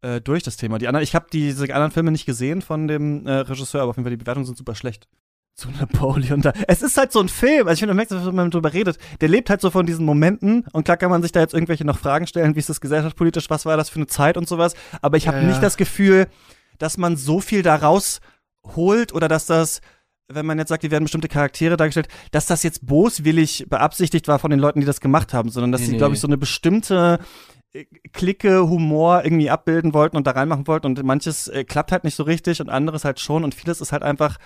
äh, durch das Thema. Die anderen, ich habe diese anderen Filme nicht gesehen von dem äh, Regisseur, aber auf jeden Fall die Bewertungen sind super schlecht. [laughs] Zu Napoleon da. Es ist halt so ein Film, also ich finde, man merkt, wenn man drüber redet, der lebt halt so von diesen Momenten und klar kann man sich da jetzt irgendwelche noch Fragen stellen, wie ist das gesellschaftspolitisch, was war das für eine Zeit und sowas, aber ich habe ja, nicht das Gefühl, dass man so viel daraus holt oder dass das, wenn man jetzt sagt, die werden bestimmte Charaktere dargestellt, dass das jetzt boswillig beabsichtigt war von den Leuten, die das gemacht haben, sondern dass nee, sie, glaube ich, so eine bestimmte äh, Clique, Humor irgendwie abbilden wollten und da reinmachen wollten. Und manches äh, klappt halt nicht so richtig und anderes halt schon. Und vieles ist halt einfach,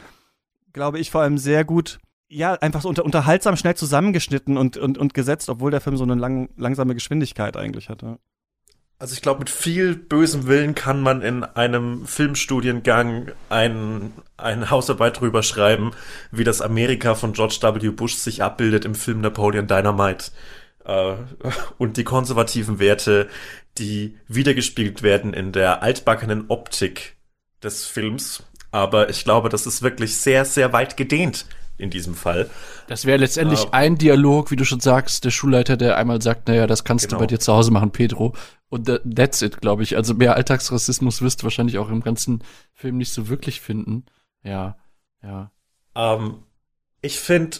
glaube ich, vor allem sehr gut ja, einfach so unter, unterhaltsam schnell zusammengeschnitten und, und, und gesetzt, obwohl der Film so eine lang, langsame Geschwindigkeit eigentlich hatte. Also ich glaube, mit viel bösem Willen kann man in einem Filmstudiengang ein, eine Hausarbeit drüber schreiben, wie das Amerika von George W. Bush sich abbildet im Film Napoleon Dynamite. Äh, und die konservativen Werte, die wiedergespiegelt werden in der altbackenen Optik des Films. Aber ich glaube, das ist wirklich sehr, sehr weit gedehnt in diesem Fall. Das wäre letztendlich äh, ein Dialog, wie du schon sagst, der Schulleiter, der einmal sagt, naja, das kannst genau. du bei dir zu Hause machen, Pedro. Und that's it, glaube ich. Also mehr Alltagsrassismus wirst du wahrscheinlich auch im ganzen Film nicht so wirklich finden. Ja, ja. Ähm, ich finde,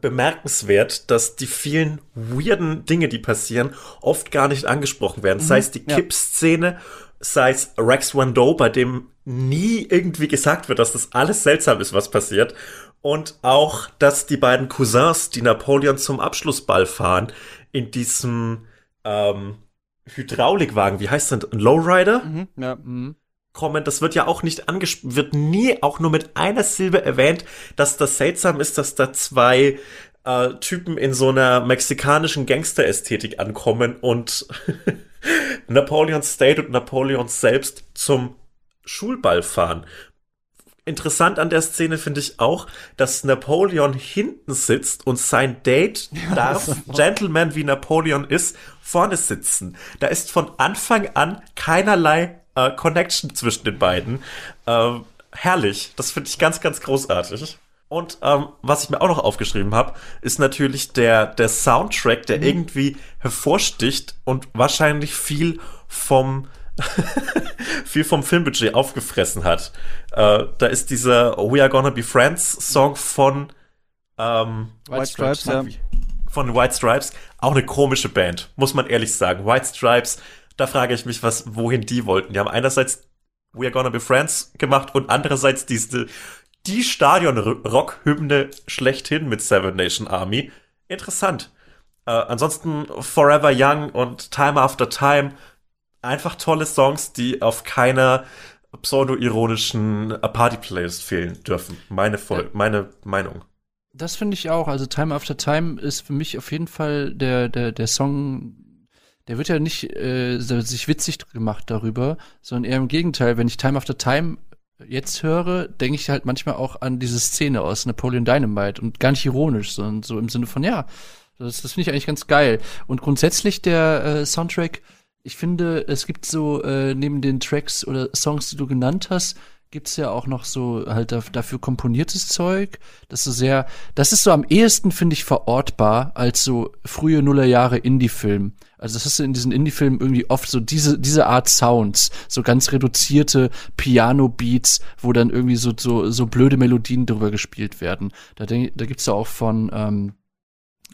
bemerkenswert, dass die vielen weirden Dinge, die passieren, oft gar nicht angesprochen werden. Sei es die ja. Kipp-Szene, sei es Rex Wando, bei dem nie irgendwie gesagt wird, dass das alles seltsam ist, was passiert. Und auch, dass die beiden Cousins, die Napoleon zum Abschlussball fahren, in diesem ähm, Hydraulikwagen, wie heißt das, ein Lowrider? Mhm, ja. kommen. Das wird ja auch nicht angesprochen, wird nie auch nur mit einer Silbe erwähnt, dass das seltsam ist, dass da zwei äh, Typen in so einer mexikanischen Gangster-Ästhetik ankommen und [laughs] Napoleon State und Napoleon selbst zum Schulball fahren. Interessant an der Szene finde ich auch, dass Napoleon hinten sitzt und sein Date [laughs] darf, Gentleman wie Napoleon ist, vorne sitzen. Da ist von Anfang an keinerlei äh, Connection zwischen den beiden. Ähm, herrlich. Das finde ich ganz, ganz großartig. Und ähm, was ich mir auch noch aufgeschrieben habe, ist natürlich der, der Soundtrack, der irgendwie hervorsticht und wahrscheinlich viel vom [laughs] viel vom Filmbudget aufgefressen hat. Äh, da ist dieser We Are Gonna Be Friends Song von ähm, White Stripes, ja. von White Stripes auch eine komische Band, muss man ehrlich sagen. White Stripes, da frage ich mich, was, wohin die wollten. Die haben einerseits We Are Gonna Be Friends gemacht und andererseits diese, die Stadion-Rock-Hymne schlechthin mit Seven Nation Army. Interessant. Äh, ansonsten Forever Young und Time After Time. Einfach tolle Songs, die auf keiner pseudo-ironischen Party-Playlist fehlen dürfen. Meine, Voll Ja. meine Meinung. Das finde ich auch. Also Time After Time ist für mich auf jeden Fall der, der, der Song, der wird ja nicht äh, sich witzig gemacht darüber, sondern eher im Gegenteil. Wenn ich Time After Time jetzt höre, denke ich halt manchmal auch an diese Szene aus Napoleon Dynamite und gar nicht ironisch, sondern so im Sinne von, ja, das, das finde ich eigentlich ganz geil. Und grundsätzlich der äh, Soundtrack, ich finde, es gibt so äh, neben den Tracks oder Songs, die du genannt hast, gibt's ja auch noch so halt da, dafür komponiertes Zeug. Das ist so sehr, das ist so am ehesten, finde ich, verortbar als so frühe Nullerjahre Indie-Film. Also das hast du in diesen Indie-Filmen irgendwie oft so diese, diese Art Sounds, so ganz reduzierte Piano-Beats, wo dann irgendwie so, so, so blöde Melodien drüber gespielt werden. Da, denk, da gibt's ja auch von ähm,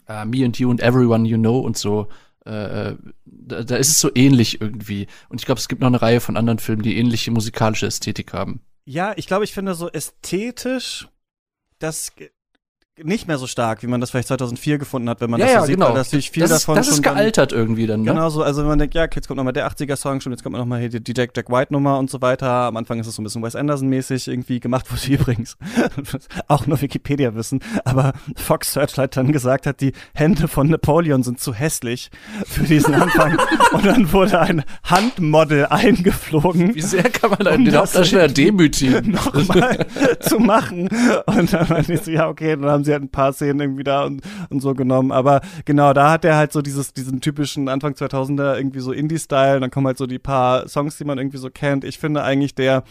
äh, Me and You and Everyone You Know und so äh, da, da ist es so ähnlich irgendwie. Und ich glaube, es gibt noch eine Reihe von anderen Filmen, die ähnliche musikalische Ästhetik haben. Ja, ich glaube, ich finde so ästhetisch das nicht mehr so stark, wie man das vielleicht 2004 gefunden hat, wenn man das so sieht, weil das natürlich viel genau. das davon ist, das ist schon dann- gealtert irgendwie dann, ne? Genau so, also wenn man denkt, ja, jetzt kommt nochmal der 80er-Song, schon jetzt kommt nochmal hier die, die Jack Jack White-Nummer und so weiter. Am Anfang ist es so ein bisschen Wes Anderson-mäßig irgendwie gemacht, wurde [laughs] übrigens auch nur Wikipedia wissen, aber Fox Searchlight dann gesagt hat, die Hände von Napoleon sind zu hässlich für diesen Anfang. [laughs] und dann wurde ein Handmodel eingeflogen. Wie sehr kann man Um den das Hauptdarsteller demütigen? nochmal [laughs] zu machen. Und dann meinte ich so, ja, okay, dann haben sie halt ein paar Szenen irgendwie da und, und so genommen. Aber genau, da hat er halt so dieses, diesen typischen Anfang 2000er irgendwie so Indie-Style. Dann kommen halt so die paar Songs, die man irgendwie so kennt. Ich finde eigentlich, der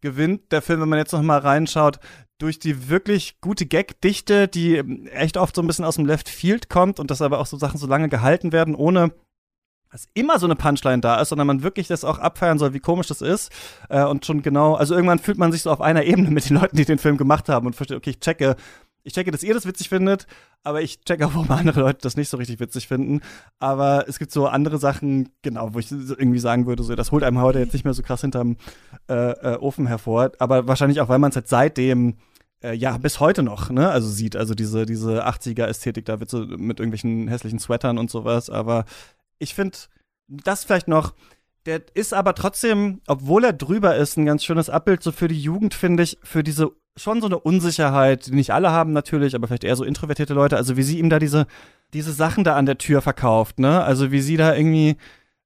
gewinnt der Film, wenn man jetzt noch mal reinschaut, durch die wirklich gute Gag-Dichte, die echt oft so ein bisschen aus dem Left Field kommt und dass aber auch so Sachen so lange gehalten werden, ohne dass immer so eine Punchline da ist, sondern man wirklich das auch abfeiern soll, wie komisch das ist. Äh, und schon genau, also irgendwann fühlt man sich so auf einer Ebene mit den Leuten, die den Film gemacht haben und versteht, okay, ich checke, ich checke, dass ihr das witzig findet, aber ich checke auch, [laughs] warum andere Leute das nicht so richtig witzig finden. Aber es gibt so andere Sachen, genau, wo ich irgendwie sagen würde, so, das holt einem heute jetzt nicht mehr so krass hinterm äh, äh, Ofen hervor. Aber wahrscheinlich auch, weil man es halt seitdem äh, ja, bis heute noch, ne, also sieht, also diese, diese 80er-Ästhetik, da so mit irgendwelchen hässlichen Sweatern und sowas, aber ich finde, das vielleicht noch, der ist aber trotzdem, obwohl er drüber ist, ein ganz schönes Abbild so für die Jugend, finde ich, für diese schon so eine Unsicherheit, die nicht alle haben natürlich, aber vielleicht eher so introvertierte Leute, also wie sie ihm da diese, diese Sachen da an der Tür verkauft, ne, also wie sie da irgendwie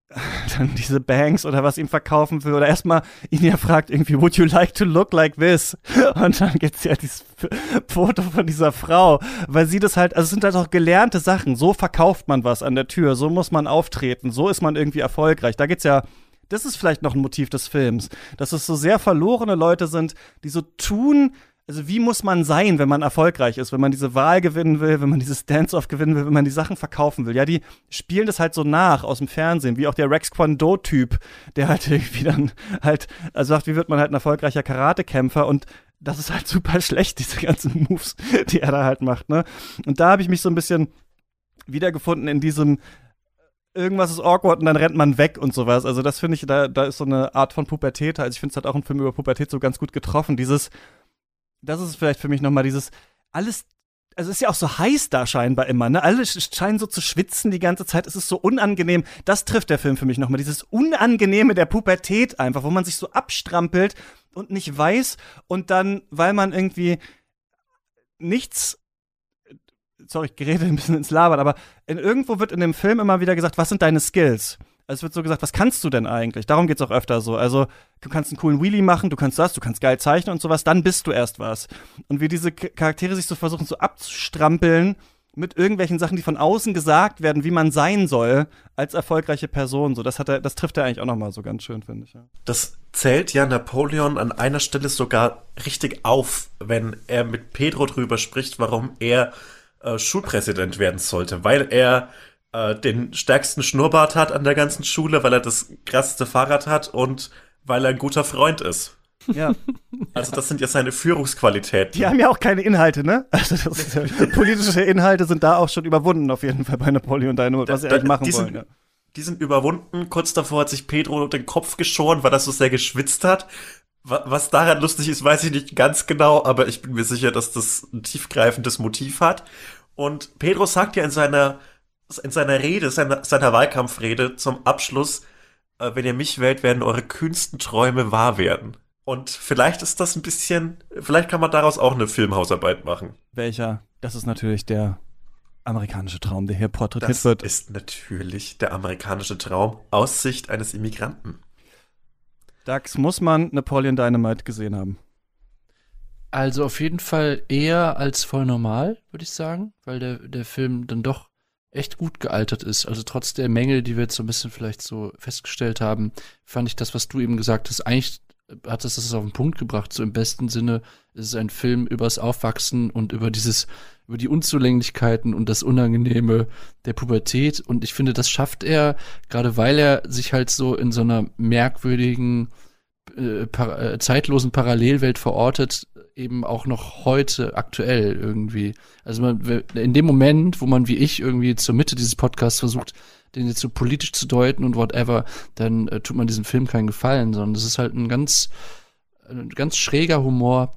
[laughs] dann diese Banks oder was ihm verkaufen will oder erstmal ihn ja fragt irgendwie, would you like to look like this? [laughs] Und dann gibt's ja dieses Foto von dieser Frau, weil sie das halt, also es sind halt auch gelernte Sachen, so verkauft man was an der Tür, so muss man auftreten, so ist man irgendwie erfolgreich. Da geht's ja, das ist vielleicht noch ein Motiv des Films, dass es so sehr verlorene Leute sind, die so tun, also wie muss man sein, wenn man erfolgreich ist, wenn man diese Wahl gewinnen will, wenn man dieses Dance-Off gewinnen will, wenn man die Sachen verkaufen will. Ja, die spielen das halt so nach aus dem Fernsehen, wie auch der Rex Kwon-Do-Typ, der halt [laughs] irgendwie dann halt, also sagt, wie wird man halt ein erfolgreicher Karatekämpfer und das ist halt super schlecht, [laughs] diese ganzen Moves, die er da halt macht, ne? Und da habe ich mich so ein bisschen wiedergefunden in diesem irgendwas ist awkward und dann rennt man weg und sowas. Also das finde ich, da, da ist so eine Art von Pubertät. Also ich finde es halt auch ein Film über Pubertät so ganz gut getroffen. Dieses, das ist vielleicht für mich nochmal dieses, alles, also es ist ja auch so heiß da scheinbar immer, ne? Alle scheinen so zu schwitzen die ganze Zeit. Es ist so unangenehm. Das trifft der Film für mich nochmal. Dieses Unangenehme der Pubertät einfach, wo man sich so abstrampelt und nicht weiß und dann, weil man irgendwie nichts sorry, ich gerede ein bisschen ins Labern, aber in, irgendwo wird in dem Film immer wieder gesagt, was sind deine Skills? Also es wird so gesagt, was kannst du denn eigentlich? Darum geht's auch öfter so. Also du kannst einen coolen Wheelie machen, du kannst das, du kannst geil zeichnen und sowas, dann bist du erst was. Und wie diese Charaktere sich so versuchen so abzustrampeln mit irgendwelchen Sachen, die von außen gesagt werden, wie man sein soll als erfolgreiche Person. So, das hat er, das trifft er eigentlich auch noch mal so ganz schön, finde ich. Ja. Das zählt ja Napoleon an einer Stelle sogar richtig auf, wenn er mit Pedro drüber spricht, warum er äh, Schulpräsident werden sollte, weil er äh, den stärksten Schnurrbart hat an der ganzen Schule, weil er das krasseste Fahrrad hat und weil er ein guter Freund ist. Ja. Also das sind ja seine Führungsqualitäten. Die haben ja auch keine Inhalte, ne? Also das ja, [laughs] politische Inhalte sind da auch schon überwunden auf jeden Fall bei Napoleon Dynamite, was sie eigentlich machen die wollen. Sind, ja. Die sind überwunden. Kurz davor hat sich Pedro den Kopf geschoren, weil er so sehr geschwitzt hat. Was daran lustig ist, weiß ich nicht ganz genau, aber ich bin mir sicher, dass das ein tiefgreifendes Motiv hat. Und Pedro sagt ja in seiner, in seiner Rede, seiner, seiner Wahlkampfrede zum Abschluss, äh, wenn ihr mich wählt, werden eure kühnsten Träume wahr werden. Und vielleicht ist das ein bisschen, vielleicht kann man daraus auch eine Filmhausarbeit machen. Welcher? Das ist natürlich der amerikanische Traum, der hier porträtiert das wird. Das ist natürlich der amerikanische Traum aus Sicht eines Immigranten. Dax, muss man Napoleon Dynamite gesehen haben? Also auf jeden Fall eher als voll normal, würde ich sagen, weil der, der Film dann doch echt gut gealtert ist. Also trotz der Mängel, die wir jetzt so ein bisschen vielleicht so festgestellt haben, fand ich das, was du eben gesagt hast, eigentlich hat es das auf den Punkt gebracht. So im besten Sinne ist es ein Film übers Aufwachsen und über dieses, über die Unzulänglichkeiten und das Unangenehme der Pubertät. Und ich finde, das schafft er, gerade weil er sich halt so in so einer merkwürdigen, äh, äh, zeitlosen Parallelwelt verortet, eben auch noch heute aktuell irgendwie. Also man, in dem Moment, wo man wie ich irgendwie zur Mitte dieses Podcasts versucht, den jetzt so politisch zu deuten und whatever, dann äh, tut man diesem Film keinen Gefallen, sondern das ist halt ein ganz, ein ganz schräger Humor.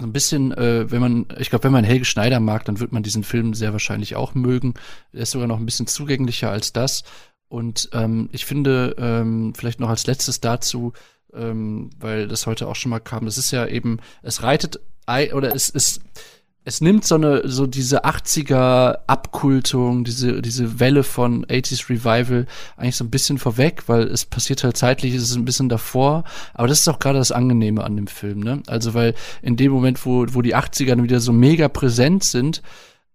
So ein bisschen, äh, wenn man, ich glaube, wenn man Helge Schneider mag, dann wird man diesen Film sehr wahrscheinlich auch mögen. Er ist sogar noch ein bisschen zugänglicher als das. Und ähm, ich finde, ähm, vielleicht noch als letztes dazu, ähm, weil das heute auch schon mal kam. Es ist ja eben, es reitet oder es ist es nimmt so eine so diese 80er Abkultung, diese diese Welle von 80s Revival eigentlich so ein bisschen vorweg, weil es passiert halt zeitlich, ist es ein bisschen davor, aber das ist auch gerade das angenehme an dem Film, ne? Also weil in dem Moment, wo wo die 80er dann wieder so mega präsent sind,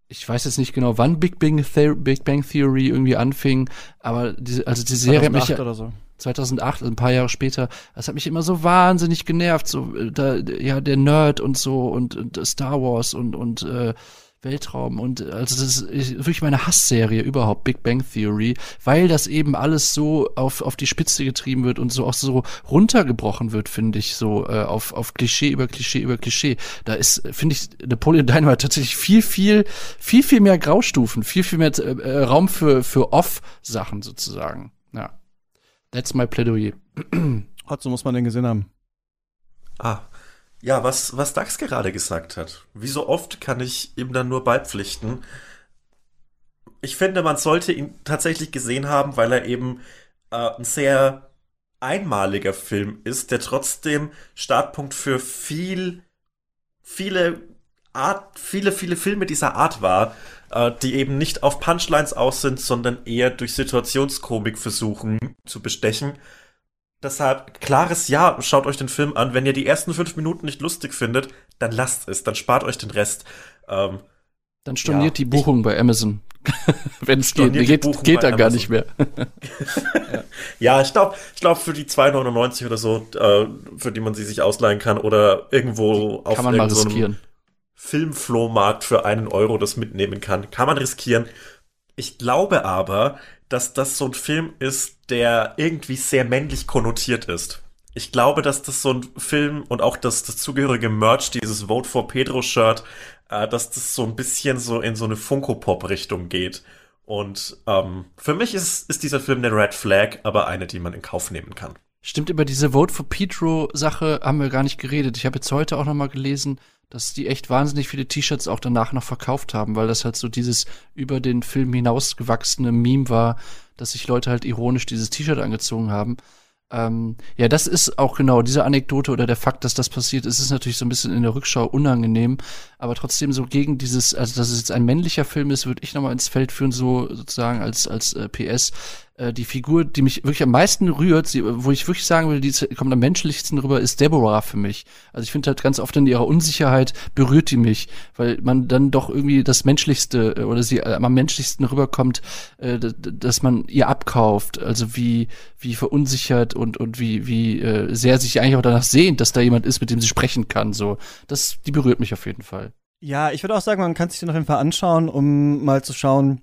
ich weiß jetzt nicht genau, wann Big Bang, The Big Bang Theory irgendwie anfing, aber diese, also die Serie hat mich oder so. 2008, also ein paar Jahre später, das hat mich immer so wahnsinnig genervt, so äh, da, ja der Nerd und so und, und Star Wars und und äh, Weltraum und äh, also das ist wirklich meine Hassserie überhaupt Big Bang Theory, weil das eben alles so auf auf die Spitze getrieben wird und so auch so runtergebrochen wird, finde ich, so äh, auf auf Klischee über Klischee über Klischee. Da ist finde ich Napoleon Dynamite tatsächlich viel viel viel viel mehr Graustufen, viel viel mehr äh, Raum für für Off Sachen sozusagen. That's my Plädoyer. [clears throat] Hotzo muss man den gesehen haben. Ah, ja, was, was Dax gerade gesagt hat. Wie so oft kann ich ihm dann nur beipflichten. Ich finde, man sollte ihn tatsächlich gesehen haben, weil er eben äh, ein sehr einmaliger Film ist, der trotzdem Startpunkt für viel, viele Art, viele, viele Filme dieser Art war, äh, die eben nicht auf Punchlines aus sind, sondern eher durch Situationskomik versuchen zu bestechen. Deshalb, klares Ja, schaut euch den Film an. Wenn ihr die ersten fünf Minuten nicht lustig findet, dann lasst es, dann spart euch den Rest. Ähm, dann storniert ja, die Buchung ich, bei Amazon. [laughs] Wenn es geht. Geht, geht dann gar nicht mehr. [laughs] ja. ja, ich glaube, ich glaube für die 2,99 oder so, äh, für die man sie sich ausleihen kann oder irgendwo kann auf man mal riskieren. Filmflohmarkt für einen Euro das mitnehmen kann. Kann man riskieren. Ich glaube aber, dass das so ein Film ist, der irgendwie sehr männlich konnotiert ist. ich glaube, dass das so ein Film und auch das, das zugehörige Merch, dieses Vote for Pedro Shirt, äh, dass das so ein bisschen so in so eine Funko-Pop-Richtung geht. Und ähm, für mich ist, ist dieser Film eine Red Flag, aber eine, die man in Kauf nehmen kann. Stimmt, über diese Vote for Pedro-Sache haben wir gar nicht geredet. Ich habe jetzt heute auch noch mal gelesen, dass die echt wahnsinnig viele T-Shirts auch danach noch verkauft haben, weil das halt so dieses über den Film hinausgewachsene Meme war, dass sich Leute halt ironisch dieses T-Shirt angezogen haben. Ähm, ja, das ist auch genau diese Anekdote oder der Fakt, dass das passiert ist, ist natürlich so ein bisschen in der Rückschau unangenehm, aber trotzdem so gegen dieses, also dass es jetzt ein männlicher Film ist, würde ich nochmal ins Feld führen, so sozusagen als als äh, PS äh, die Figur, die mich wirklich am meisten rührt, sie, wo ich wirklich sagen will, die kommt am menschlichsten rüber, ist Deborah für mich. Also ich finde halt ganz oft in ihrer Unsicherheit berührt die mich, weil man dann doch irgendwie das Menschlichste äh, oder sie äh, am menschlichsten rüberkommt, äh, dass man ihr abkauft. Also wie, wie verunsichert und, und wie, wie äh, sehr sich eigentlich auch danach sehnt, dass da jemand ist, mit dem sie sprechen kann. So, das, die berührt mich auf jeden Fall. Ja, ich würde auch sagen, man kann sich den auf jeden Fall anschauen, um mal zu schauen,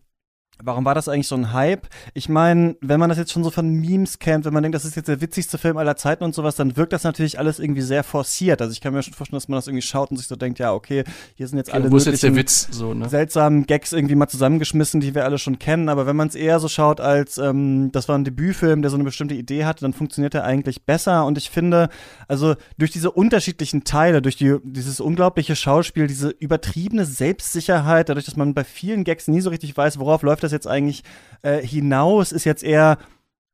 Warum war das eigentlich so ein Hype? Ich meine, wenn man das jetzt schon so von Memes kennt, wenn man denkt, das ist jetzt der witzigste Film aller Zeiten und sowas, dann wirkt das natürlich alles irgendwie sehr forciert. Also ich kann mir schon vorstellen, dass man das irgendwie schaut und sich so denkt, ja, okay, hier sind jetzt alle Wo ist jetzt der Witz so, ne? seltsamen Gags irgendwie mal zusammengeschmissen, die wir alle schon kennen. Aber wenn man es eher so schaut, als ähm, das war ein Debütfilm, der so eine bestimmte Idee hatte, dann funktioniert er eigentlich besser. Und ich finde, also durch diese unterschiedlichen Teile, durch die, dieses unglaubliche Schauspiel, diese übertriebene Selbstsicherheit, dadurch, dass man bei vielen Gags nie so richtig weiß, worauf läuft das das jetzt eigentlich äh, hinaus? Ist jetzt eher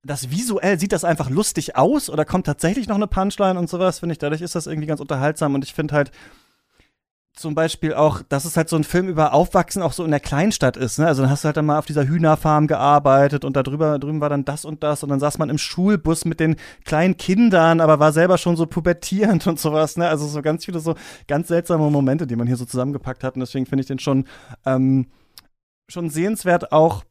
das visuell, sieht das einfach lustig aus oder kommt tatsächlich noch eine Punchline und sowas, finde ich. Dadurch ist das irgendwie ganz unterhaltsam und ich finde halt zum Beispiel auch, dass es halt so ein Film über Aufwachsen auch so in der Kleinstadt ist. Ne? Also dann hast du halt dann mal auf dieser Hühnerfarm gearbeitet und da drüber, drüben war dann das und das und dann saß man im Schulbus mit den kleinen Kindern, aber war selber schon so pubertierend und sowas. Ne? Also so ganz viele so ganz seltsame Momente, die man hier so zusammengepackt hat und deswegen finde ich den schon ähm, schon sehenswert auch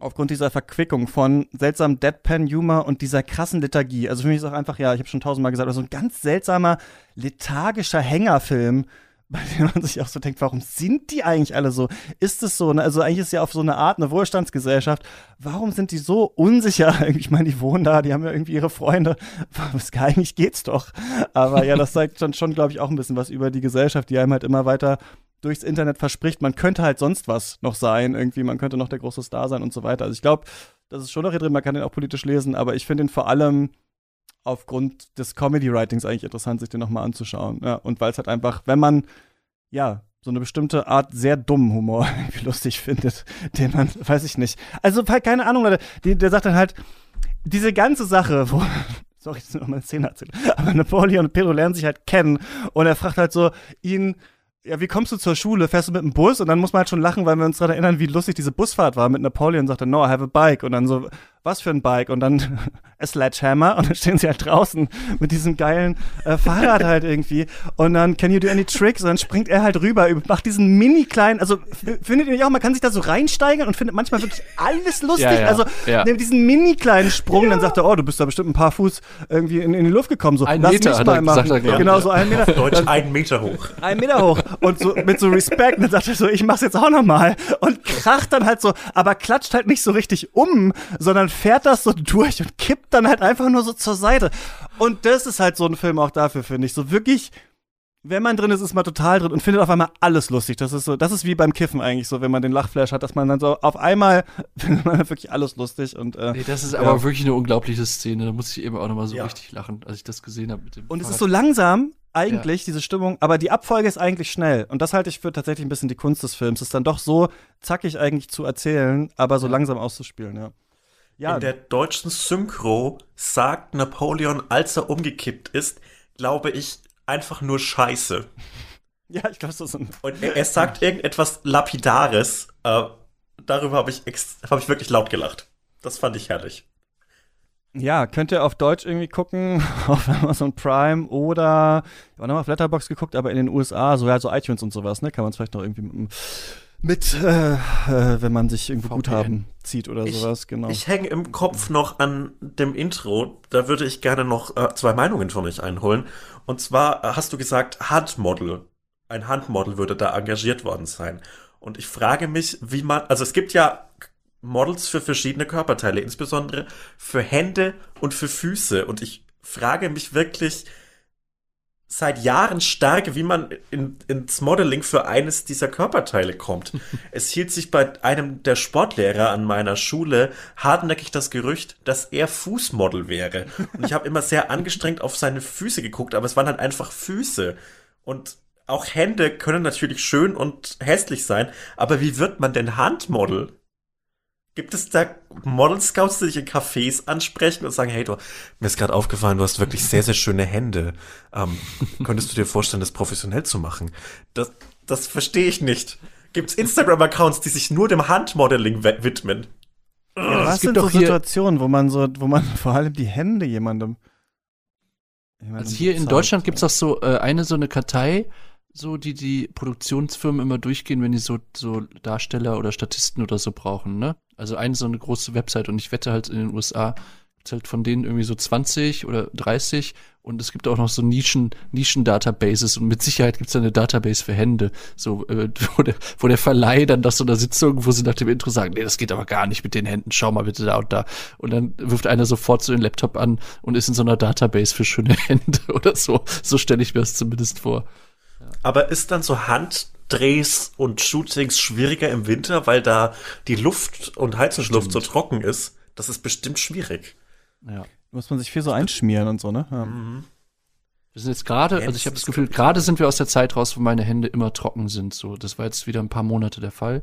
aufgrund dieser Verquickung von seltsamem Deadpan-Humor und dieser krassen Lethargie. Also für mich ist auch einfach, ja, ich habe schon tausendmal gesagt, so ein ganz seltsamer, lethargischer Hängerfilm, [laughs] bei dem man sich auch so denkt, warum sind die eigentlich alle so? Ist es so? Ne? Also eigentlich ist ja auf so eine Art eine Wohlstandsgesellschaft. Warum sind die so unsicher? [laughs] Ich meine, die wohnen da, die haben ja irgendwie ihre Freunde. [laughs] Eigentlich geht's doch. Aber ja, das zeigt schon, schon glaube ich, auch ein bisschen was über die Gesellschaft, die einem halt immer weiter durchs Internet verspricht, man könnte halt sonst was noch sein, irgendwie, man könnte noch der große Star sein und so weiter. Also ich glaube, das ist schon noch hier drin, man kann den auch politisch lesen, aber ich finde ihn vor allem aufgrund des Comedy-Writings eigentlich interessant, sich den nochmal anzuschauen. Ja, und weil es halt einfach, wenn man, ja, so eine bestimmte Art sehr dummen Humor [laughs] irgendwie lustig findet, den man, weiß ich nicht. Also, halt, keine Ahnung, Leute, die, der sagt dann halt, diese ganze Sache, wo, [laughs] sorry, ich noch mal eine Szene erzählt, aber Napoleon und Pedro lernen sich halt kennen und er fragt halt so ihn, ja, wie kommst du zur Schule? Fährst du mit dem Bus? Und dann muss man halt schon lachen, weil wir uns daran erinnern, wie lustig diese Busfahrt war mit Napoleon. Sagt er, no, I have a bike. Und dann so, was für ein Bike? Und dann [laughs] a Sledgehammer. Und dann stehen sie halt draußen mit diesem geilen äh, Fahrrad halt irgendwie. Und dann, can you do any tricks? Und dann springt er halt rüber, macht diesen mini kleinen, also findet ihr nicht auch, man kann sich da so reinsteigern und findet manchmal wirklich alles lustig. Ja, ja, also ja. diesen mini kleinen Sprung, dann sagt er, oh, du bist da bestimmt ein paar Fuß irgendwie in, in die Luft gekommen. So, ein lass Meter, mich mal machen. Gesagt, er, genau, so ein Meter. Deutsch ein Meter hoch. Ein Meter hoch. Und so mit so Respekt. Und dann sagt er so, ich mach's jetzt auch nochmal. Und kracht dann halt so, aber klatscht halt nicht so richtig um, sondern fährt das so durch und kippt dann halt einfach nur so zur Seite. Und das ist halt so ein Film auch dafür, finde ich. So wirklich, wenn man drin ist, ist man total drin und findet auf einmal alles lustig. Das ist so, das ist wie beim Kiffen eigentlich so, wenn man den Lachflash hat, dass man dann so auf einmal [laughs] findet man wirklich alles lustig und äh, nee, das ist ja. aber wirklich eine unglaubliche Szene. Da muss ich eben auch nochmal so ja. richtig lachen, als ich das gesehen habe mit dem. Und Fahrrad. es ist so langsam, eigentlich, ja. diese Stimmung, aber die Abfolge ist eigentlich schnell. Und das halte ich für tatsächlich ein bisschen die Kunst des Films. Es ist dann doch so zackig eigentlich zu erzählen, aber so ja. langsam auszuspielen, ja. Ja. In der deutschen Synchro sagt Napoleon, als er umgekippt ist, glaube ich, einfach nur Scheiße. [laughs] Ja, ich glaube, so ein Und er, er sagt irgendetwas Lapidares. Äh, darüber habe ich, hab ich wirklich laut gelacht. Das fand ich herrlich. Ja, könnt ihr auf Deutsch irgendwie gucken, [laughs] auf Amazon Prime oder, ich habe nochmal auf Letterbox geguckt, aber in den USA, so ja, so iTunes und sowas, ne, kann man es vielleicht noch irgendwie mit, mit äh, äh, wenn man sich irgendwie Guthaben zieht oder ich, sowas, genau. Ich hänge im Kopf noch an dem Intro, da würde ich gerne noch äh, zwei Meinungen von euch einholen. Und zwar äh, hast du gesagt, Handmodel. Ein Handmodel würde da engagiert worden sein. Und ich frage mich, wie man, also es gibt ja Models für verschiedene Körperteile, insbesondere für Hände und für Füße. Und ich frage mich wirklich seit Jahren stark, wie man in, ins Modeling für eines dieser Körperteile kommt. [laughs] es hielt sich bei einem der Sportlehrer an meiner Schule hartnäckig das Gerücht, dass er Fußmodel wäre. Und ich habe immer sehr angestrengt auf seine Füße geguckt, aber es waren halt einfach Füße. Und auch Hände können natürlich schön und hässlich sein, aber wie wird man denn Handmodel? Gibt es da Model Scouts, die dich in Cafés ansprechen und sagen, hey, du, mir ist gerade aufgefallen, du hast wirklich sehr, sehr schöne Hände. Ähm, [laughs] könntest du dir vorstellen, das professionell zu machen? Das, das verstehe ich nicht. Gibt es Instagram-Accounts, die sich nur dem Handmodeling widmen? Ja, was Es gibt sind so Situationen, wo man so, wo man [laughs] vor allem die Hände jemandem. jemandem Also hier in zeigt? Deutschland gibt's doch so äh, eine so eine Kartei, so die die Produktionsfirmen immer durchgehen, wenn die so so Darsteller oder Statisten oder so brauchen, ne? Also eine so eine große Website und ich wette halt in den USA gibt's halt von denen irgendwie so 20 oder 30 und es gibt auch noch so Nischen Nischen Databases und mit Sicherheit gibt's da eine Database für Hände, so äh, [laughs] wo der wo der Verleih dann das so da sitzt irgendwo sie nach dem Intro sagen, nee, das geht aber gar nicht mit den Händen, schau mal bitte da und da und dann wirft einer sofort so den Laptop an und ist in so einer Database für schöne [laughs] Hände oder so. So stelle ich mir das zumindest vor. Aber ist dann so Handdrehs und Shootings schwieriger im Winter, weil da die Luft und Heizungsluft so trocken ist? Das ist bestimmt schwierig. Ja. Muss man sich viel so einschmieren und so, ne? Ja. Wir sind jetzt gerade, also ich habe das Gefühl, gerade sind wir aus der Zeit raus, wo meine Hände immer trocken sind. So, das war jetzt wieder ein paar Monate der Fall.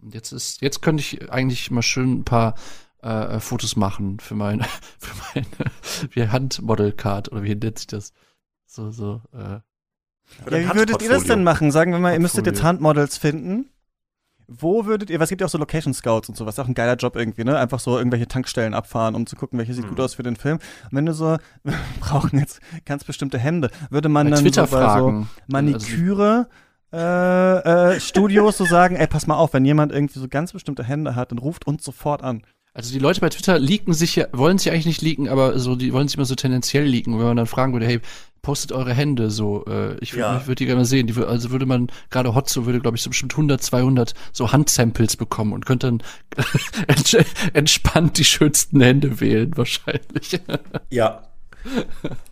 Und jetzt ist, jetzt könnte ich eigentlich mal schön ein paar äh, Fotos machen für meine, [laughs] für meine, wie Handmodel-Card oder wie nennt sich das? So, so, äh, Ja, wie würdet ihr das denn machen? Sagen wir mal, ihr müsstet jetzt Handmodels finden. Wo würdet ihr, was gibt ja auch so Location Scouts und sowas, auch ein geiler Job irgendwie, ne? Einfach so irgendwelche Tankstellen abfahren, um zu gucken, welche sieht Mhm. gut aus für den Film. Und wenn du so, [laughs] wir brauchen jetzt ganz bestimmte Hände, würde man bei dann Twitter so bei so fragen. Maniküre äh, äh, Studios so sagen, ey, pass mal auf, wenn jemand irgendwie so ganz bestimmte Hände hat, dann ruft uns sofort an. Also die Leute bei Twitter leaken sich ja, wollen sich eigentlich nicht leaken, aber so, die wollen sich immer so tendenziell leaken. Wenn man dann fragen würde, hey, postet eure Hände so, äh, ich würde Ja. würd die gerne sehen. Die, also würde man, gerade Hotzo würde, glaube ich, so bestimmt 100, 200 so Handsamples bekommen und könnte dann [laughs] ents- entspannt die schönsten Hände wählen, wahrscheinlich. Ja.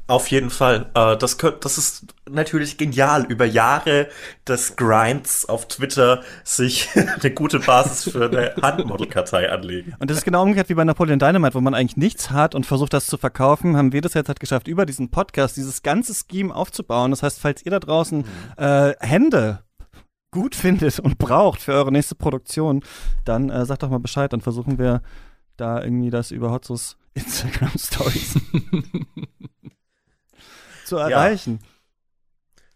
Auf jeden Fall. Äh, das, das ist natürlich genial, über Jahre des Grinds auf Twitter sich [laughs] eine gute Basis für eine Handmodelkartei anlegen. Und das ist genau umgekehrt wie bei Napoleon Dynamite, wo man eigentlich nichts hat und versucht, das zu verkaufen, haben wir das jetzt halt geschafft, über diesen Podcast dieses ganze Scheme aufzubauen. Das heißt, falls ihr da draußen äh, Hände gut findet und braucht für eure nächste Produktion, dann äh, sagt doch mal Bescheid, dann versuchen wir da irgendwie das über Hotzos Instagram Stories [laughs] zu erreichen.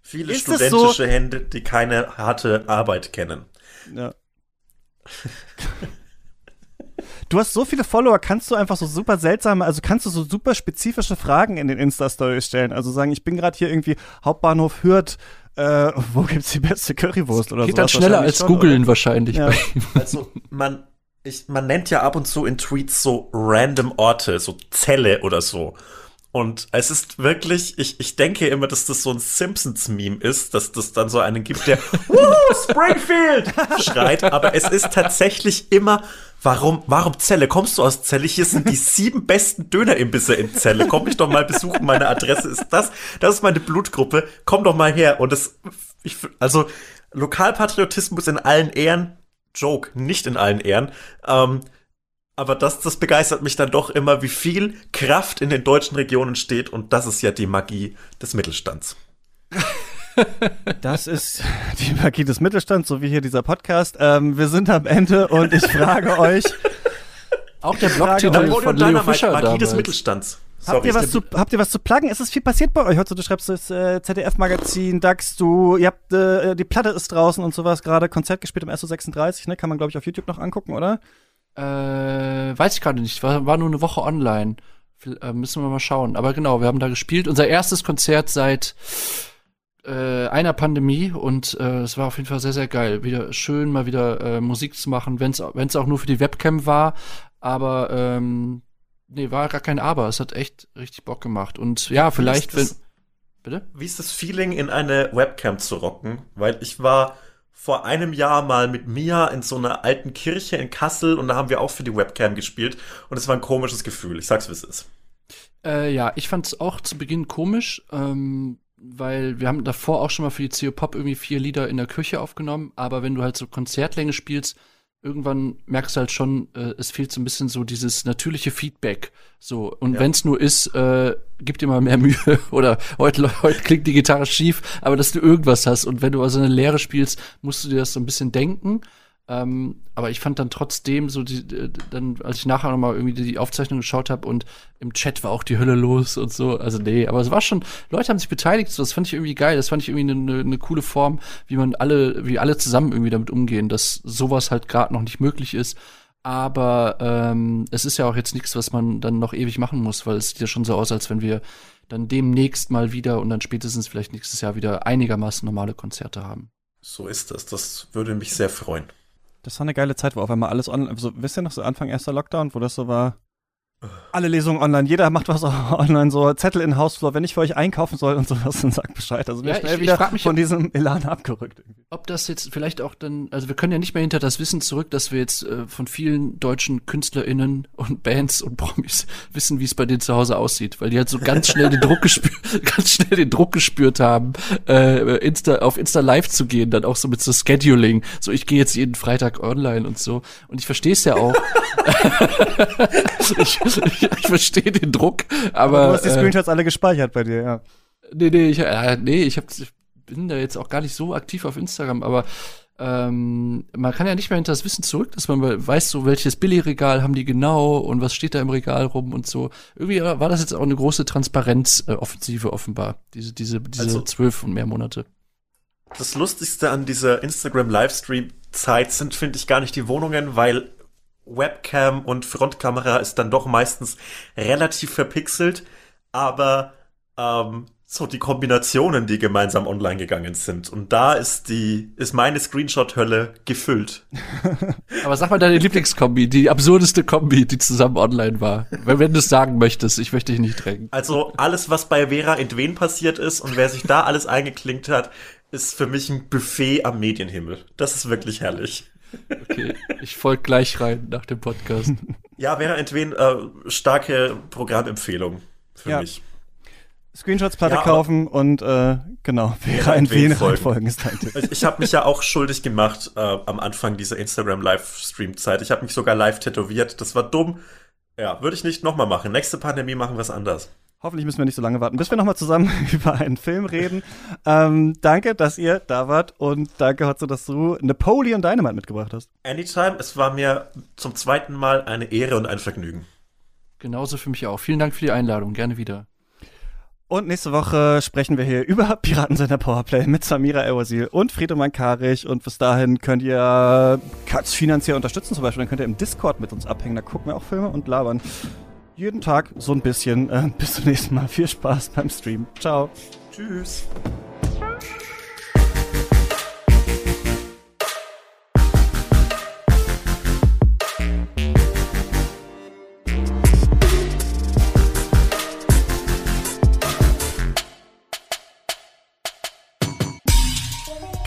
Viele Ist studentische Hände, die keine harte Arbeit kennen. Ja. Du hast so viele Follower, kannst du einfach so super seltsame, also kannst du so super spezifische Fragen in den Insta-Stories stellen. Also sagen, ich bin gerade hier irgendwie Hauptbahnhof Hürth, äh, wo gibt's die beste Currywurst oder so. Geht dann schneller als googeln wahrscheinlich. Ja. bei- Also man, ich, man nennt ja ab und zu in Tweets so random Orte, so Zelle oder so. Und es ist wirklich, ich, ich denke immer, dass das so ein Simpsons-Meme ist, dass das dann so einen gibt, der [laughs] Woo, Springfield schreit, aber es ist tatsächlich immer, warum, warum Zelle? Kommst du aus Zelle? Hier sind die sieben besten Dönerimbisse in Zelle. Komm mich doch mal besuchen, meine Adresse ist das, das ist meine Blutgruppe, komm doch mal her. Und das, ich, also, Lokalpatriotismus in allen Ehren, Joke, nicht in allen Ehren, ähm, aber das, das begeistert mich dann doch immer, wie viel Kraft in den deutschen Regionen steht und das ist ja die Magie des Mittelstands. Das ist die Magie des Mittelstands, so wie hier dieser Podcast. Ähm, wir sind am Ende und ich frage euch, Auch der Napoleon von Leo Dynamite, Fischer Magie des damals. Mittelstands. Habt ihr, Sorry. was zu, habt ihr was zu pluggen? Es ist viel passiert bei euch. Heute, du schreibst das äh, ZDF-Magazin, DAX, du, ihr habt, äh, die Platte ist draußen und sowas gerade, Konzert gespielt im SO36, ne? Kann man, glaube ich, auf YouTube noch angucken, oder? Äh, weiß ich gerade nicht. War, war nur eine Woche online. Äh, müssen wir mal schauen. Aber genau, wir haben da gespielt. Unser erstes Konzert seit äh, einer Pandemie und äh, es war auf jeden Fall sehr, sehr geil. Wieder schön, mal wieder äh, Musik zu machen, wenn es auch nur für die Webcam war. Aber ähm, nee, war gar kein Aber. Es hat echt richtig Bock gemacht. Und ja, vielleicht, Wie ist wenn. das- Bitte? Wie ist das Feeling, in eine Webcam zu rocken? Weil ich war vor einem Jahr mal mit Mia in so einer alten Kirche in Kassel und da haben wir auch für die Webcam gespielt und es war ein komisches Gefühl. Ich sag's, wie es ist. Äh, ja, ich fand es auch zu Beginn komisch, ähm, weil wir haben davor auch schon mal für die CO Pop irgendwie vier Lieder in der Küche aufgenommen, aber wenn du halt so Konzertlänge spielst, irgendwann merkst du halt schon, äh, es fehlt so ein bisschen so dieses natürliche Feedback. So, und Ja. wenn es nur ist, äh, gib dir mal mehr Mühe [laughs] oder heute, heute klingt die Gitarre schief, aber dass du irgendwas hast. Und wenn du also eine Lehre spielst, musst du dir das so ein bisschen denken. Ähm, aber ich fand dann trotzdem so die, äh, dann, als ich nachher nochmal irgendwie die Aufzeichnung geschaut habe und im Chat war auch die Hölle los und so. Also nee, aber es war schon, Leute haben sich beteiligt, so, das fand ich irgendwie geil. Das fand ich irgendwie eine, eine, eine coole Form, wie man alle, wie alle zusammen irgendwie damit umgehen, dass sowas halt gerade noch nicht möglich ist. Aber ähm, es ist ja auch jetzt nichts, was man dann noch ewig machen muss, weil es sieht ja schon so aus, als wenn wir dann demnächst mal wieder und dann spätestens vielleicht nächstes Jahr wieder einigermaßen normale Konzerte haben. So ist das. Das würde mich sehr freuen. Das war eine geile Zeit, wo auf einmal alles online, so, wisst ihr noch, so Anfang erster Lockdown, wo das so war, alle Lesungen online, jeder macht was [laughs] online, so Zettel in den Hausflur, wenn ich für euch einkaufen soll und sowas, dann sagt Bescheid. Also Ja, ich schnell ich- ich wieder frag mich, von diesem Elan abgerückt. Irgendwie. Ob das jetzt vielleicht auch dann, also wir können ja nicht mehr hinter das Wissen zurück, dass wir jetzt äh, von vielen deutschen KünstlerInnen und Bands und Promis [laughs] wissen, wie es bei denen zu Hause aussieht, weil die halt so ganz schnell den Druck gespürt, [laughs] ganz schnell den Druck gespürt haben, äh, Insta, auf Insta Live zu gehen, dann auch so mit so Scheduling, so ich gehe jetzt jeden Freitag online und so. Und ich verstehe es ja auch. ich, [laughs] ich, ich verstehe den Druck, aber. du hast die äh, Screenshots alle gespeichert bei dir, ja. Nee, nee, ich, äh, nee, ich, hab, ich bin da jetzt auch gar nicht so aktiv auf Instagram, aber ähm, man kann ja nicht mehr hinter das Wissen zurück, dass man weiß, so welches Billigregal haben die genau und was steht da im Regal rum und so. Irgendwie war das jetzt auch eine große Transparenz-Offensive offenbar, diese, diese, diese Also- zwölf und mehr Monate. Das Lustigste an dieser Instagram-Livestream-Zeit sind, finde ich, gar nicht die Wohnungen, weil Webcam und Frontkamera ist dann doch meistens relativ verpixelt, aber ähm, so die Kombinationen, die gemeinsam online gegangen sind. Und da ist die, ist meine Screenshot-Hölle gefüllt. [laughs] Aber sag mal deine Lieblingskombi, die absurdeste Kombi, die zusammen online war. Wenn, wenn du es sagen möchtest, ich möchte dich nicht drängen. Also alles, was bei Vera Entwen passiert ist und wer sich da alles eingeklinkt hat, ist für mich ein Buffet am Medienhimmel. Das ist wirklich herrlich. Okay, ich folge gleich rein nach dem Podcast. [laughs] Ja, Vera Entwen, äh, starke Programmempfehlung für Ja. mich. Screenshots-Platte Ja, kaufen und äh, genau, Vera in Wen wen folgen. reinfolgen ist dein [laughs] Tipp. Ich, ich habe mich ja auch schuldig gemacht äh, am Anfang dieser Instagram-Livestream-Zeit. Ich habe mich sogar live tätowiert. Das war dumm. Ja, würde ich nicht nochmal machen. Nächste Pandemie machen wir es anders. Hoffentlich müssen wir nicht so lange warten, bis wir nochmal zusammen [laughs] über einen Film reden. Ähm, danke, dass ihr da wart und danke, Hotzo, dass du Napoleon Dynamite mitgebracht hast. Anytime, es war mir zum zweiten Mal eine Ehre und ein Vergnügen. Genauso für mich auch. Vielen Dank für die Einladung. Gerne wieder. Und nächste Woche sprechen wir hier über [laughs] Piratensender Powerplay mit Samira El-Wazil und Friedemann Karich. Und bis dahin könnt ihr Katz finanziell unterstützen. Zum Beispiel, dann könnt ihr im Discord mit uns abhängen. Da gucken wir auch Filme und labern. Jeden Tag so ein bisschen. Äh, [laughs] bis zum nächsten Mal. Viel Spaß beim Stream. Ciao. Tschüss.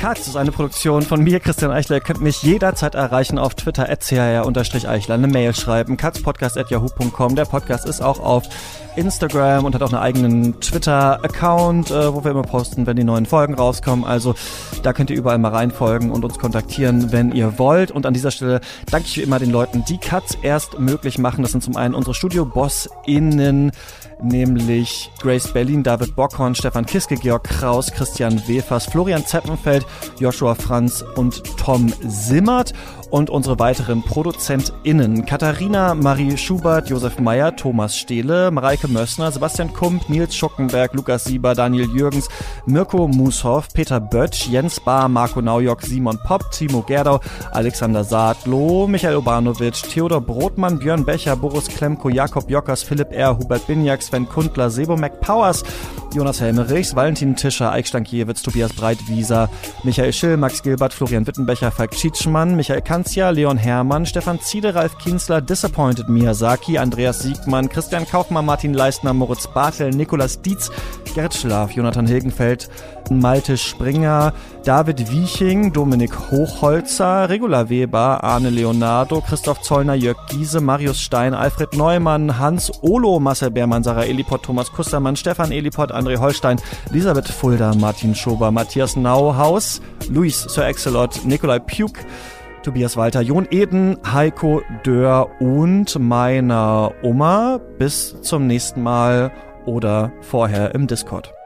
Katz ist eine Produktion von mir, Christian Eichler. Ihr könnt mich jederzeit erreichen auf Twitter, chr-eichler, eine Mail schreiben, katzpodcast.yahoo.com. Der Podcast ist auch auf Instagram und hat auch einen eigenen Twitter-Account, äh, wo wir immer posten, wenn die neuen Folgen rauskommen. Also da könnt ihr überall mal reinfolgen und uns kontaktieren, wenn ihr wollt. Und an dieser Stelle danke ich wie immer den Leuten, die Katz erst möglich machen. Das sind zum einen unsere Studio-BossInnen, nämlich Grace Berlin, David Bockhorn, Stefan Kiske, Georg Kraus, Christian Wefers, Florian Zeppenfeld, Joshua Franz und Tom Simmert und unsere weiteren ProduzentInnen Katharina Marie Schubert, Josef Meyer, Thomas Stehle, Mareike Mössner, Sebastian Kump, Nils Schuckenberg, Lukas Sieber, Daniel Jürgens, Mirko Mushoff, Peter Böttsch, Jens Bahr, Marco Naujock, Simon Popp, Timo Gerdau, Alexander Saadloh, Michael Obanovic, Theodor Brotmann, Björn Becher, Boris Klemko, Jakob Jockers, Philipp R., Hubert Binjak, Sven Kundler, Sebo McPowers, Jonas Helmerichs, Valentin Tischer, Eik Stankiewicz, Tobias Breitwieser, Michael Schill, Max Gilbert, Florian Wittenbecher, Falk Schietschmann, Michael Kanzia, Leon Hermann, Stefan Ziede, Ralf Kienzler, Disappointed Miyazaki, Andreas Siegmann, Christian Kaufmann, Martin Leistner, Moritz Bartel, Nikolas Dietz, Gerrit Schlaf, Jonathan Hilgenfeld, Malte Springer, David Wieching, Dominik Hochholzer, Regula Weber, Arne Leonardo, Christoph Zollner, Jörg Giese, Marius Stein, Alfred Neumann, Hans Olo, Marcel Beermann, Sarah Eliport, Thomas Kustermann, Stefan Eliport, André Holstein, Elisabeth Fulda, Martin Schober, Matthias Nauhaus, Luis Sir Excelot, Nikolai Puk, Tobias Walter, Jon Eden, Heiko Dörr und meiner Oma. Bis zum nächsten Mal oder vorher im Discord.